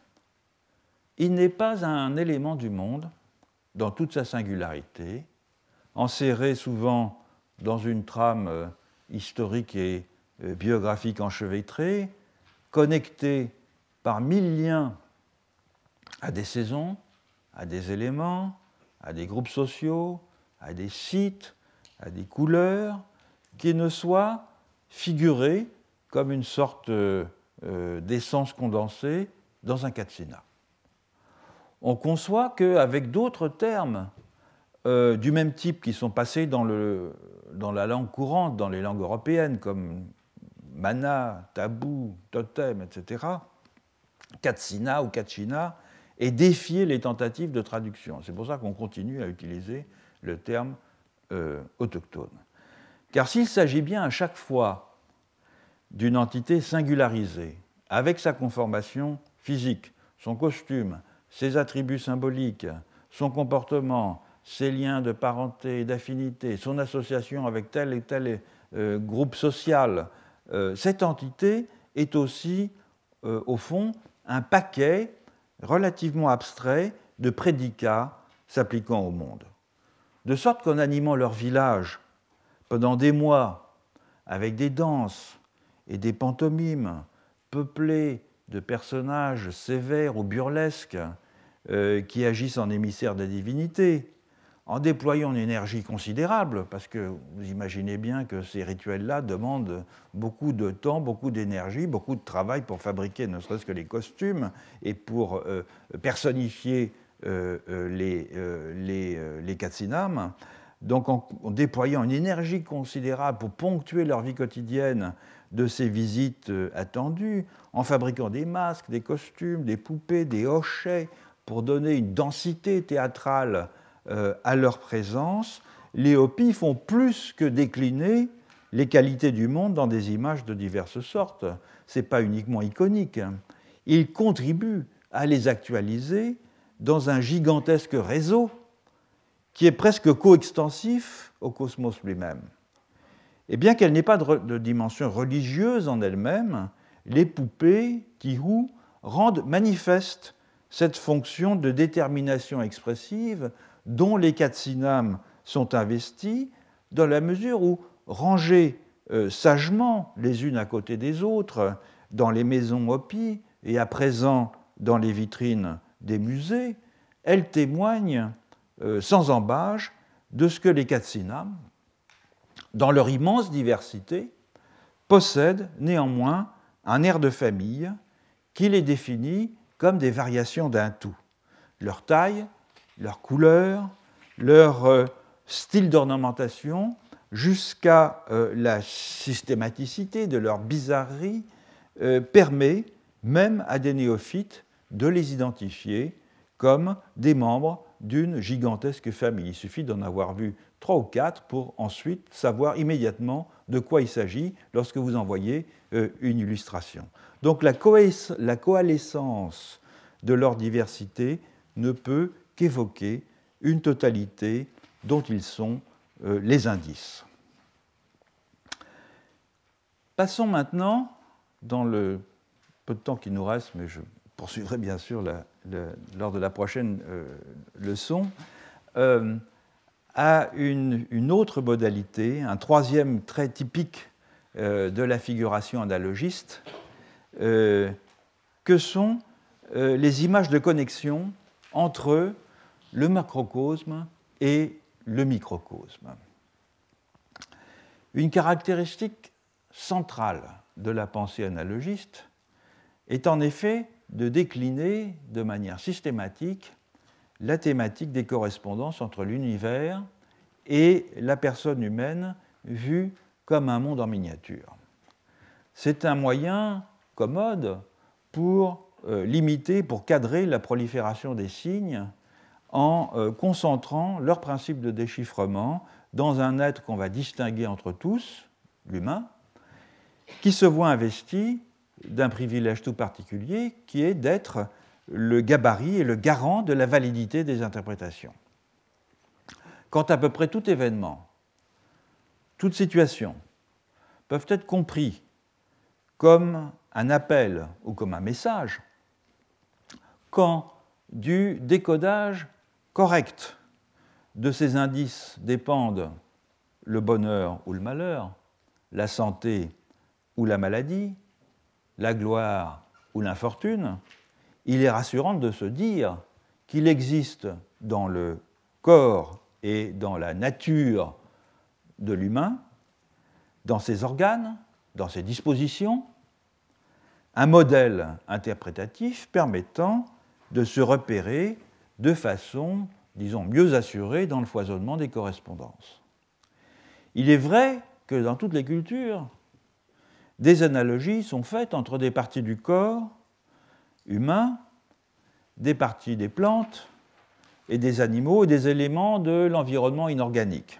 B: il n'est pas un élément du monde, dans toute sa singularité, enserré souvent dans une trame historique et euh, biographique enchevêtré, connecté par mille liens à des saisons, à des éléments, à des groupes sociaux, à des sites, à des couleurs, qui ne soient figurés comme une sorte euh, d'essence condensée dans un katsina. On conçoit qu'avec d'autres termes euh, du même type qui sont passés dans, le, dans la langue courante, dans les langues européennes, comme mana, tabou, totem, etc., katsina ou kachina, et défier les tentatives de traduction. C'est pour ça qu'on continue à utiliser le terme euh, autochtone. Car s'il s'agit bien à chaque fois d'une entité singularisée, avec sa conformation physique, son costume, ses attributs symboliques, son comportement, ses liens de parenté d'affinité, son association avec tel et tel euh, groupe social, euh, cette entité est aussi, euh, au fond, un paquet relativement abstrait de prédicats s'appliquant au monde. De sorte qu'en animant leur village pendant des mois avec des danses et des pantomimes peuplées de personnages sévères ou burlesques qui agissent en émissaires de la divinité, en déployant une énergie considérable, parce que vous imaginez bien que ces rituels-là demandent beaucoup de temps, beaucoup d'énergie, beaucoup de travail pour fabriquer ne serait-ce que les costumes et pour euh, personnifier euh, les, les, les katsinam. Donc en, déployant une énergie considérable pour ponctuer leur vie quotidienne de ces visites attendues, en fabriquant des masques, des costumes, des poupées, des hochets, pour donner une densité théâtrale euh, à leur présence, les Hopis font plus que décliner les qualités du monde dans des images de diverses sortes. Ce n'est pas uniquement iconique. Ils contribuent à les actualiser dans un gigantesque réseau qui est presque coextensif au cosmos lui-même. Et bien qu'elle n'ait pas de, dimension religieuse en elle-même, les poupées, Tihu, rendent manifeste cette fonction de détermination expressive dont les katsinam sont investis, dans la mesure où, rangées euh, sagement les unes à côté des autres dans les maisons Hopi et à présent dans les vitrines des musées, elles témoignent euh, sans embâche de ce que les katsinam, dans leur immense diversité, possèdent néanmoins un air de famille qui les définit comme des variations d'un tout. Leur taille, leur couleur, leur euh, style d'ornementation, jusqu'à euh, la systématicité de leur bizarrerie, euh, permet même à des néophytes de les identifier comme des membres d'une gigantesque famille. Il suffit d'en avoir vu trois ou quatre pour ensuite savoir immédiatement de quoi il s'agit lorsque vous envoyez une illustration. Donc la, coalescence de leur diversité ne peut qu'évoquer une totalité dont ils sont euh, les indices. Passons maintenant, dans le peu de temps qui nous reste, mais je poursuivrai bien sûr lors de la prochaine euh, leçon, euh, à une, autre modalité, un troisième trait typique de la figuration analogiste, que sont les images de connexion entre le macrocosme et le microcosme. Une caractéristique centrale de la pensée analogiste est en effet de décliner de manière systématique la thématique des correspondances entre l'univers et la personne humaine vue comme un monde en miniature. C'est un moyen commode pour euh, limiter, pour cadrer la prolifération des signes en euh, concentrant leur principe de déchiffrement dans un être qu'on va distinguer entre tous, l'humain, qui se voit investi d'un privilège tout particulier qui est d'être le gabarit et le garant de la validité des interprétations. Quand à peu près tout événement, toute situation peuvent être compris comme un appel ou comme un message, quand du décodage correct. De ces indices dépendent le bonheur ou le malheur, la santé ou la maladie, la gloire ou l'infortune, il est rassurant de se dire qu'il existe dans le corps et dans la nature de l'humain, dans ses organes, dans ses dispositions, un modèle interprétatif permettant de se repérer de façon, disons, mieux assurée dans le foisonnement des correspondances. Il est vrai que dans toutes les cultures, des analogies sont faites entre des parties du corps humain, des parties des plantes et des animaux et des éléments de l'environnement inorganique.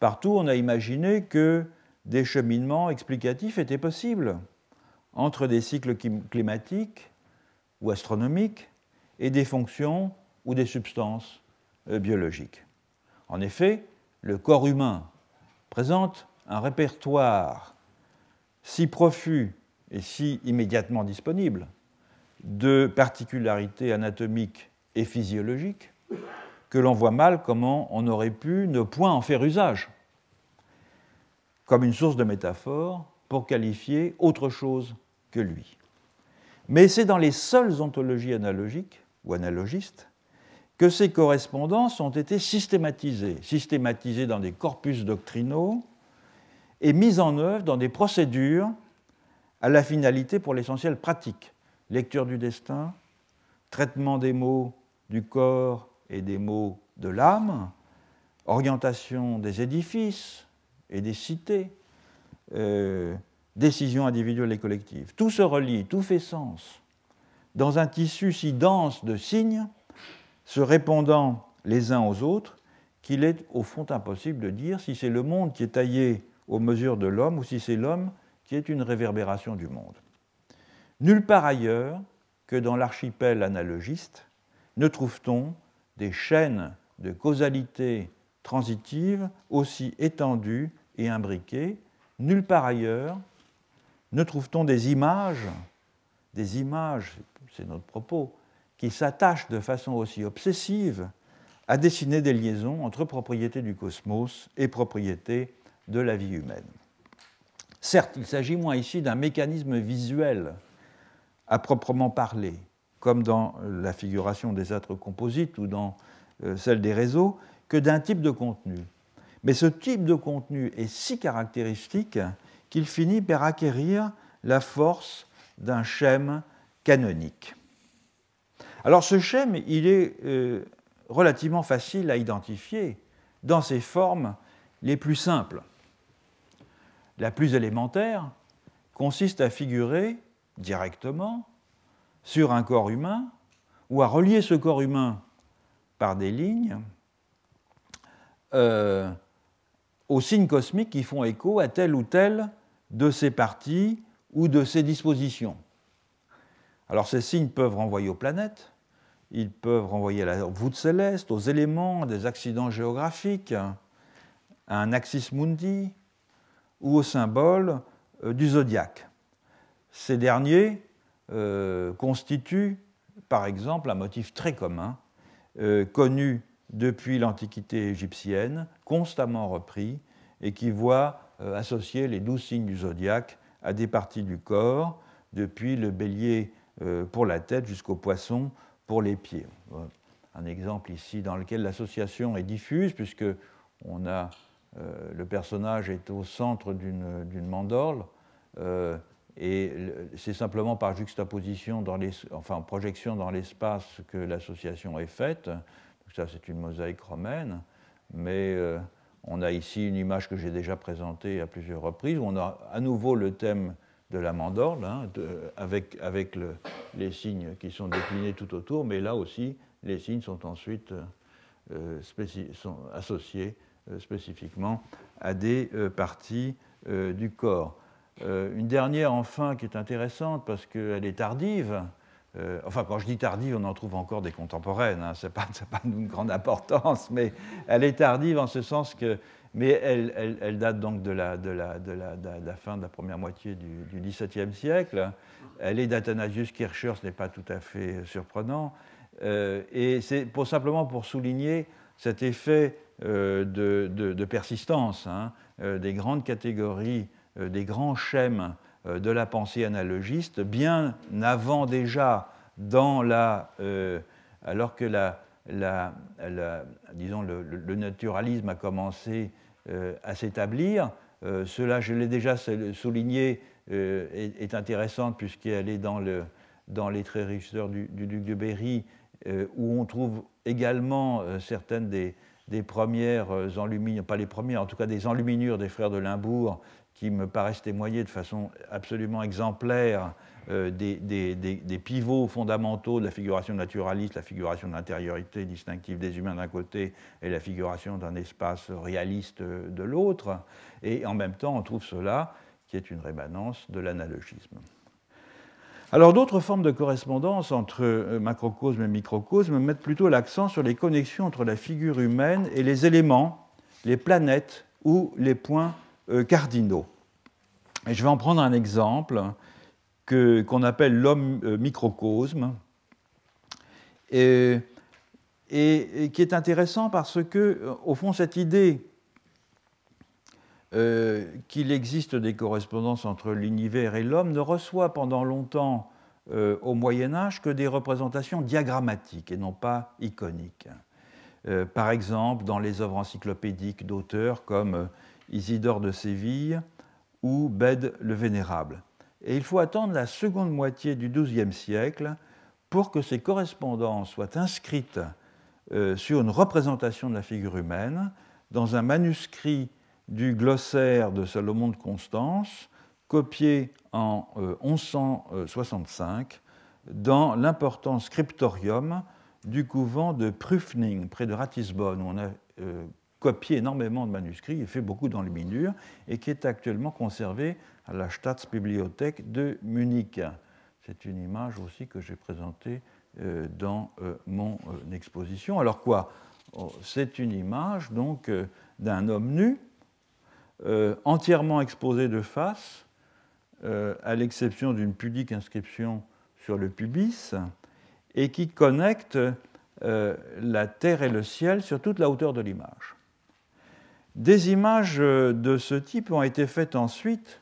B: Partout, on a imaginé que des cheminements explicatifs étaient possibles entre des cycles climatiques ou astronomiques et des fonctions ou des substances euh, biologiques. En effet, le corps humain présente un répertoire si profus et si immédiatement disponible de particularités anatomiques et physiologiques que l'on voit mal comment on aurait pu ne point en faire usage. comme une source de métaphore pour qualifier autre chose que lui. Mais c'est dans les seules ontologies analogiques ou analogistes que ces correspondances ont été systématisées, systématisées dans des corpus doctrinaux et mises en œuvre dans des procédures à la finalité pour l'essentiel pratique. Lecture du destin, traitement des mots du corps et des mots de l'âme, orientation des édifices et des cités, euh, décisions individuelles et collectives. Tout se relie, tout fait sens dans un tissu si dense de signes se répondant les uns aux autres qu'il est au fond impossible de dire si c'est le monde qui est taillé aux mesures de l'homme ou si c'est l'homme qui est une réverbération du monde. Nulle part ailleurs que dans l'archipel analogiste ne trouve-t-on des chaînes de causalité transitive aussi étendues et imbriquées. Nulle part ailleurs ne trouve-t-on des images, des images, c'est notre propos, qui s'attachent de façon aussi obsessive à dessiner des liaisons entre propriétés du cosmos et propriétés de la vie humaine. Certes, il s'agit moins ici d'un mécanisme visuel à proprement parler, comme dans la figuration des êtres composites ou dans euh, celle des réseaux, que d'un type de contenu. Mais ce type de contenu est si caractéristique qu'il finit par acquérir la force d'un schème canonique. Alors ce schème, il est euh, relativement facile à identifier dans ses formes les plus simples. La plus élémentaire consiste à figurer directement sur un corps humain ou à relier ce corps humain par des lignes euh, aux signes cosmiques qui font écho à telle ou telle de ces parties ou de ces dispositions. Alors ces signes peuvent renvoyer aux planètes, ils peuvent renvoyer à la voûte céleste, aux éléments, des accidents géographiques, à un axis mundi ou au symbole euh, du zodiaque. Ces derniers euh, constituent, par exemple, un motif très commun, euh, connu depuis l'Antiquité égyptienne, constamment repris, et qui voit associer les douze signes du zodiaque à des parties du corps, depuis le bélier pour la tête jusqu'au poisson pour les pieds. Un exemple ici dans lequel l'association est diffuse, puisque on a, le personnage est au centre d'une mandorle, et c'est simplement par juxtaposition, enfin projection dans l'espace que l'association est faite. ça, c'est une mosaïque romaine. Mais euh, on a ici une image que j'ai déjà présentée à plusieurs reprises. Où on a à nouveau le thème de la mandorle, hein, avec, avec le, les signes qui sont déclinés tout autour. Mais là aussi, les signes sont ensuite euh, associés euh, spécifiquement à des parties du corps. Euh, une dernière, enfin, qui est intéressante parce qu'elle est tardive. Euh, enfin, quand je dis tardive, on en trouve encore des contemporaines. Hein, Ce n'est pas, pas grande importance, mais elle est tardive en ce sens que. Mais elle, date donc de la, fin de la première moitié du, XVIIe siècle. Elle est d'Athanasius Kircher, ce n'est pas tout à fait surprenant. Euh, et c'est pour, simplement pour souligner cet effet de, de, persistance hein, des grandes catégories euh, des grands schèmes euh, de la pensée analogiste, bien avant déjà, dans la, euh, alors que la, disons, le, naturalisme a commencé à s'établir. cela, je l'ai déjà souligné, est, intéressante puisqu'elle est dans, le, dans les traits richeurs du, duc de Berry, où on trouve également certaines des, des premières enluminures, pas les premières, en tout cas des enluminures des frères de Limbourg, qui me paraissent témoigner de façon absolument exemplaire euh, des, pivots fondamentaux de la figuration naturaliste, la figuration de l'intériorité distinctive des humains d'un côté et la figuration d'un espace réaliste de l'autre. Et en même temps, on trouve cela qui est une rémanence de l'analogisme. Alors d'autres formes de correspondance entre euh, macrocosme et microcosme mettent plutôt l'accent sur les connexions entre la figure humaine et les éléments, les planètes ou les points euh, cardinaux. Et je vais en prendre un exemple qu'on appelle l'homme euh, microcosme, et, et, qui est intéressant parce que, au fond, cette idée qu'il existe des correspondances entre l'univers et l'homme ne reçoit pendant longtemps au Moyen Âge que des représentations diagrammatiques et non pas iconiques. par exemple, dans les œuvres encyclopédiques d'auteurs comme Isidore de Séville ou Bède le Vénérable. Et il faut attendre la seconde moitié du XIIe siècle pour que ces correspondances soient inscrites euh, sur une représentation de la figure humaine dans un manuscrit du glossaire de Salomon de Constance, copié en 1165 euh, dans l'important scriptorium du couvent de Prüfning, près de Ratisbonne, euh, copié énormément de manuscrits et fait beaucoup d'enluminures, et qui est actuellement conservé à la Staatsbibliothek de Munich. C'est une image aussi que j'ai présentée euh, dans euh, mon euh, exposition. Alors quoi? Oh, C'est une image donc d'un homme nu, entièrement exposé de face, à l'exception d'une pudique inscription sur le pubis, et qui connecte la terre et le ciel sur toute la hauteur de l'image. Des images de ce type ont été faites ensuite,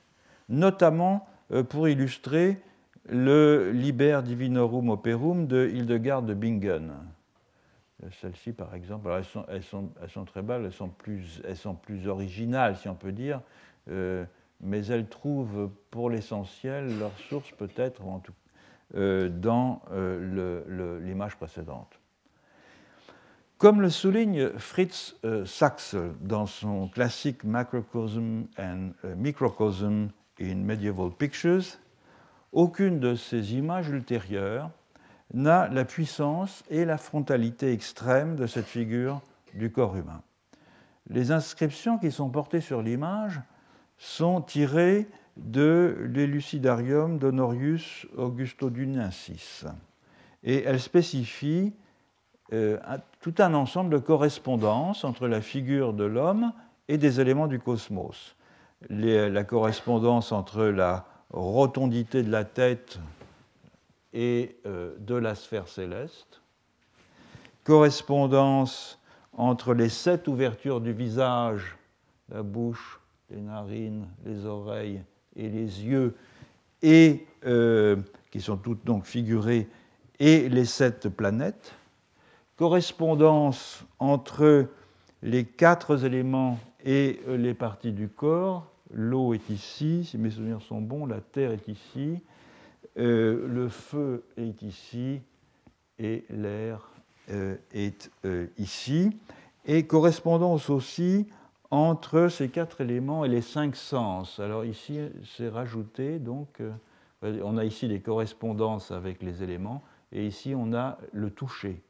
B: notamment pour illustrer le Liber Divinorum Operum de Hildegard de Bingen. Celles-ci, par exemple, elles, sont, très belles, elles sont, plus, originales, si on peut dire, euh, mais elles trouvent pour l'essentiel leur source peut-être euh, dans euh, l'image précédente. Comme le souligne Fritz Sachs dans son classique Macrocosm and Microcosm in Medieval Pictures, aucune de ces images ultérieures n'a la puissance et la frontalité extrême de cette figure du corps humain. Les inscriptions qui sont portées sur l'image sont tirées de l'Elucidarium d'Honorius Augusto Dunensis et elles spécifient euh, tout un ensemble de correspondances entre la figure de l'homme et des éléments du cosmos. la correspondance entre la rotondité de la tête et euh, de la sphère céleste, correspondance entre les sept ouvertures du visage, la bouche, les narines, les oreilles et les yeux, euh, qui sont toutes donc figurées, et les sept planètes, correspondance entre les quatre éléments et euh, les parties du corps, l'eau est ici, si mes souvenirs sont bons, la terre est ici, euh, le feu est ici et l'air euh, est ici. Et correspondance aussi entre ces quatre éléments et les cinq sens. Alors ici, c'est rajouté, donc on a ici des correspondances avec les éléments, et ici on a le toucher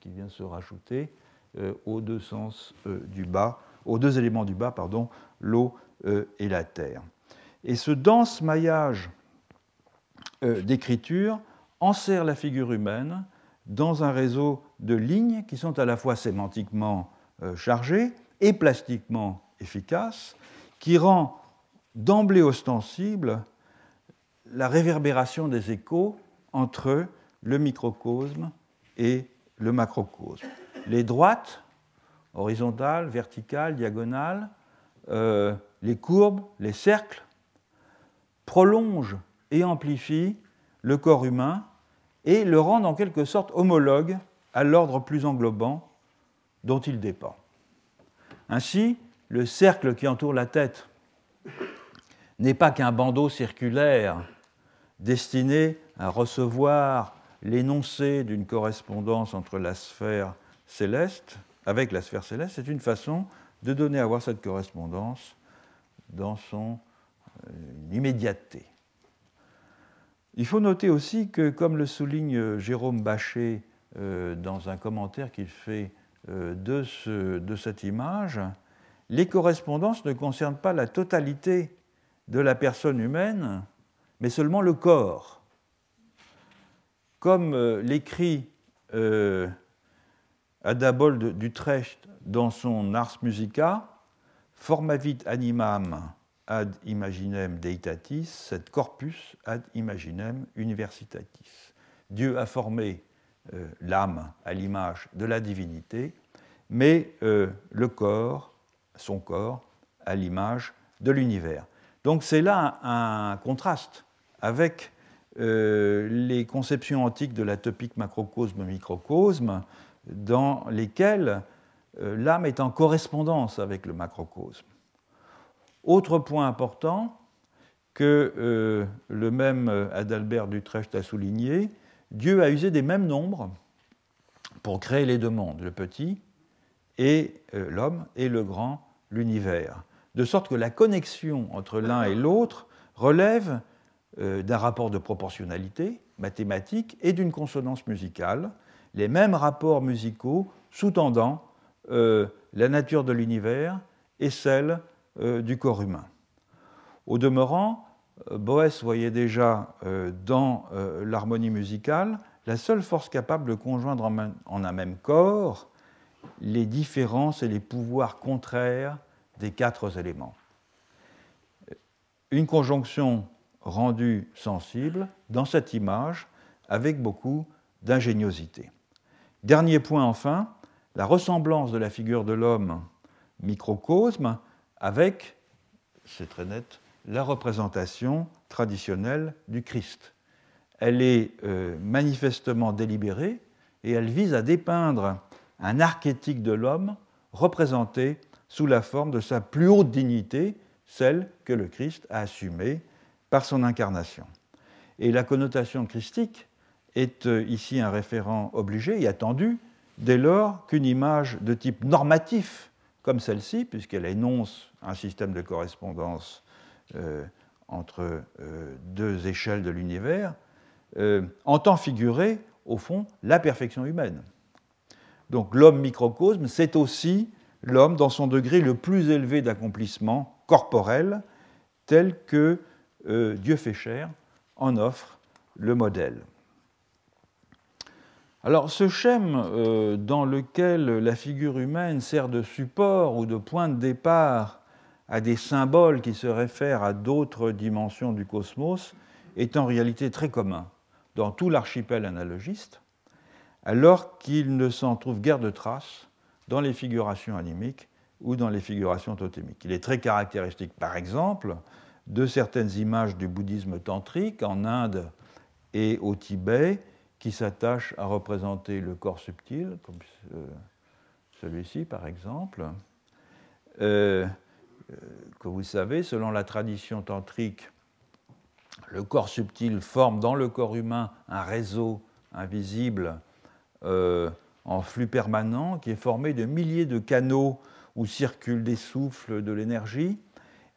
B: qui vient se rajouter aux deux sens du bas, aux deux éléments du bas, pardon, l'eau euh, et la terre. Et ce dense maillage euh, d'écriture enserre la figure humaine dans un réseau de lignes qui sont à la fois sémantiquement euh, chargées et plastiquement efficaces, qui rend d'emblée ostensible la réverbération des échos entre le microcosme et le macrocosme. Les droites, horizontales, verticales, diagonales, les courbes, les cercles, prolongent et amplifient le corps humain et le rendent en quelque sorte homologue à l'ordre plus englobant dont il dépend. Ainsi, le cercle qui entoure la tête n'est pas qu'un bandeau circulaire destiné à recevoir l'énoncé d'une correspondance entre la sphère céleste, avec la sphère céleste, c'est une façon de donner à voir cette correspondance dans son euh, immédiateté. Il faut noter aussi que, comme le souligne Jérôme Bachet euh, dans un commentaire qu'il fait euh, de, de, cette image, les correspondances ne concernent pas la totalité de la personne humaine, mais seulement le corps. Comme l'écrit Adabol d'Utrecht dans son Ars Musica, formavit animam ad imaginem deitatis, set corpus ad imaginem universitatis. Dieu a formé euh, l'âme à l'image de la divinité, mais euh, le corps, son corps, à l'image de l'univers. Donc c'est là un, contraste avec euh, les conceptions antiques de la topique macrocosme-microcosme, dans lesquelles euh, l'âme est en correspondance avec le macrocosme. Autre point important que euh, le même Adalbert d'Utrecht a souligné, Dieu a usé des mêmes nombres pour créer les deux mondes, le petit et l'homme et le grand, l'univers de sorte que la connexion entre l'un et l'autre relève d'un rapport de proportionnalité mathématique et d'une consonance musicale, les mêmes rapports musicaux sous-tendant euh, la nature de l'univers et celle euh, du corps humain. Au demeurant, Boès voyait déjà dans l'harmonie musicale la seule force capable de conjoindre en un même corps les différences et les pouvoirs contraires des quatre éléments. Une conjonction rendue sensible dans cette image avec beaucoup d'ingéniosité. Dernier point enfin, la ressemblance de la figure de l'homme microcosme avec, c'est très net, la représentation traditionnelle du Christ. Elle est euh, manifestement délibérée et elle vise à dépeindre un archétype de l'homme représenté sous la forme de sa plus haute dignité, celle que le Christ a assumée par son incarnation. Et la connotation christique est euh, ici un référent obligé et attendu dès lors qu'une image de type normatif comme celle-ci, puisqu'elle énonce un système de correspondance euh, entre euh, deux échelles de l'univers, entend figurer, au fond, la perfection humaine. Donc l'homme microcosme, c'est aussi l'homme dans son degré le plus élevé d'accomplissement corporel, tel que euh, Dieu fait chair en offre le modèle. Alors ce schème euh, dans lequel la figure humaine sert de support ou de point de départ à des symboles qui se réfèrent à d'autres dimensions du cosmos est en réalité très commun dans tout l'archipel analogiste, alors qu'il ne s'en trouve guère de traces dans les figurations animiques ou dans les figurations totémiques. Il est très caractéristique, par exemple, de certaines images du bouddhisme tantrique en Inde et au Tibet qui s'attachent à représenter le corps subtil, comme euh, celui-ci par exemple. Euh, euh, que vous savez, selon la tradition tantrique, le corps subtil forme dans le corps humain un réseau invisible en flux permanent qui est formé de milliers de canaux où circulent des souffles de l'énergie.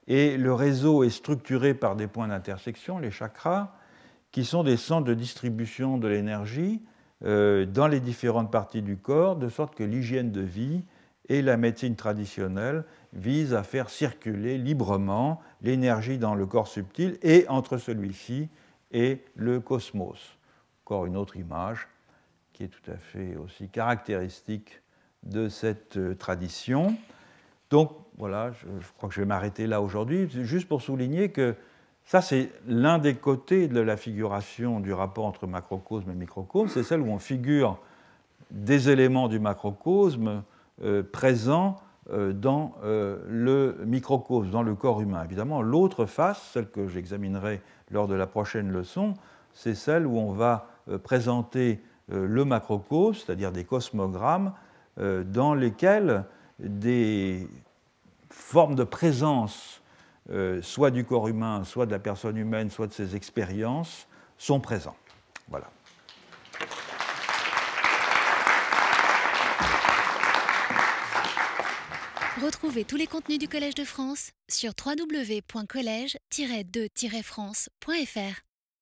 B: Et le réseau est structuré par des points d'intersection, les chakras, qui sont des centres de distribution de l'énergie euh, dans les différentes parties du corps, de sorte que l'hygiène de vie et la médecine traditionnelle visent à faire circuler librement l'énergie dans le corps subtil et entre celui-ci et le cosmos. Encore une autre image qui est tout à fait aussi caractéristique de cette euh, tradition. Donc voilà, je, crois que je vais m'arrêter là aujourd'hui, juste pour souligner que ça, c'est l'un des côtés de la figuration du rapport entre macrocosme et microcosme, c'est celle où on figure des éléments du macrocosme euh, présents euh, dans le microcosme, dans le corps humain. Évidemment, l'autre face, celle que j'examinerai lors de la prochaine leçon, c'est celle où on va présenter euh, le macrocosme, c'est-à-dire des cosmogrammes, euh, dans lesquels des formes de présence, euh, soit du corps humain, soit de la personne humaine, soit de ses expériences, sont présents. Voilà.
A: Retrouvez tous les contenus du Collège de France sur www.colège-2-france.fr.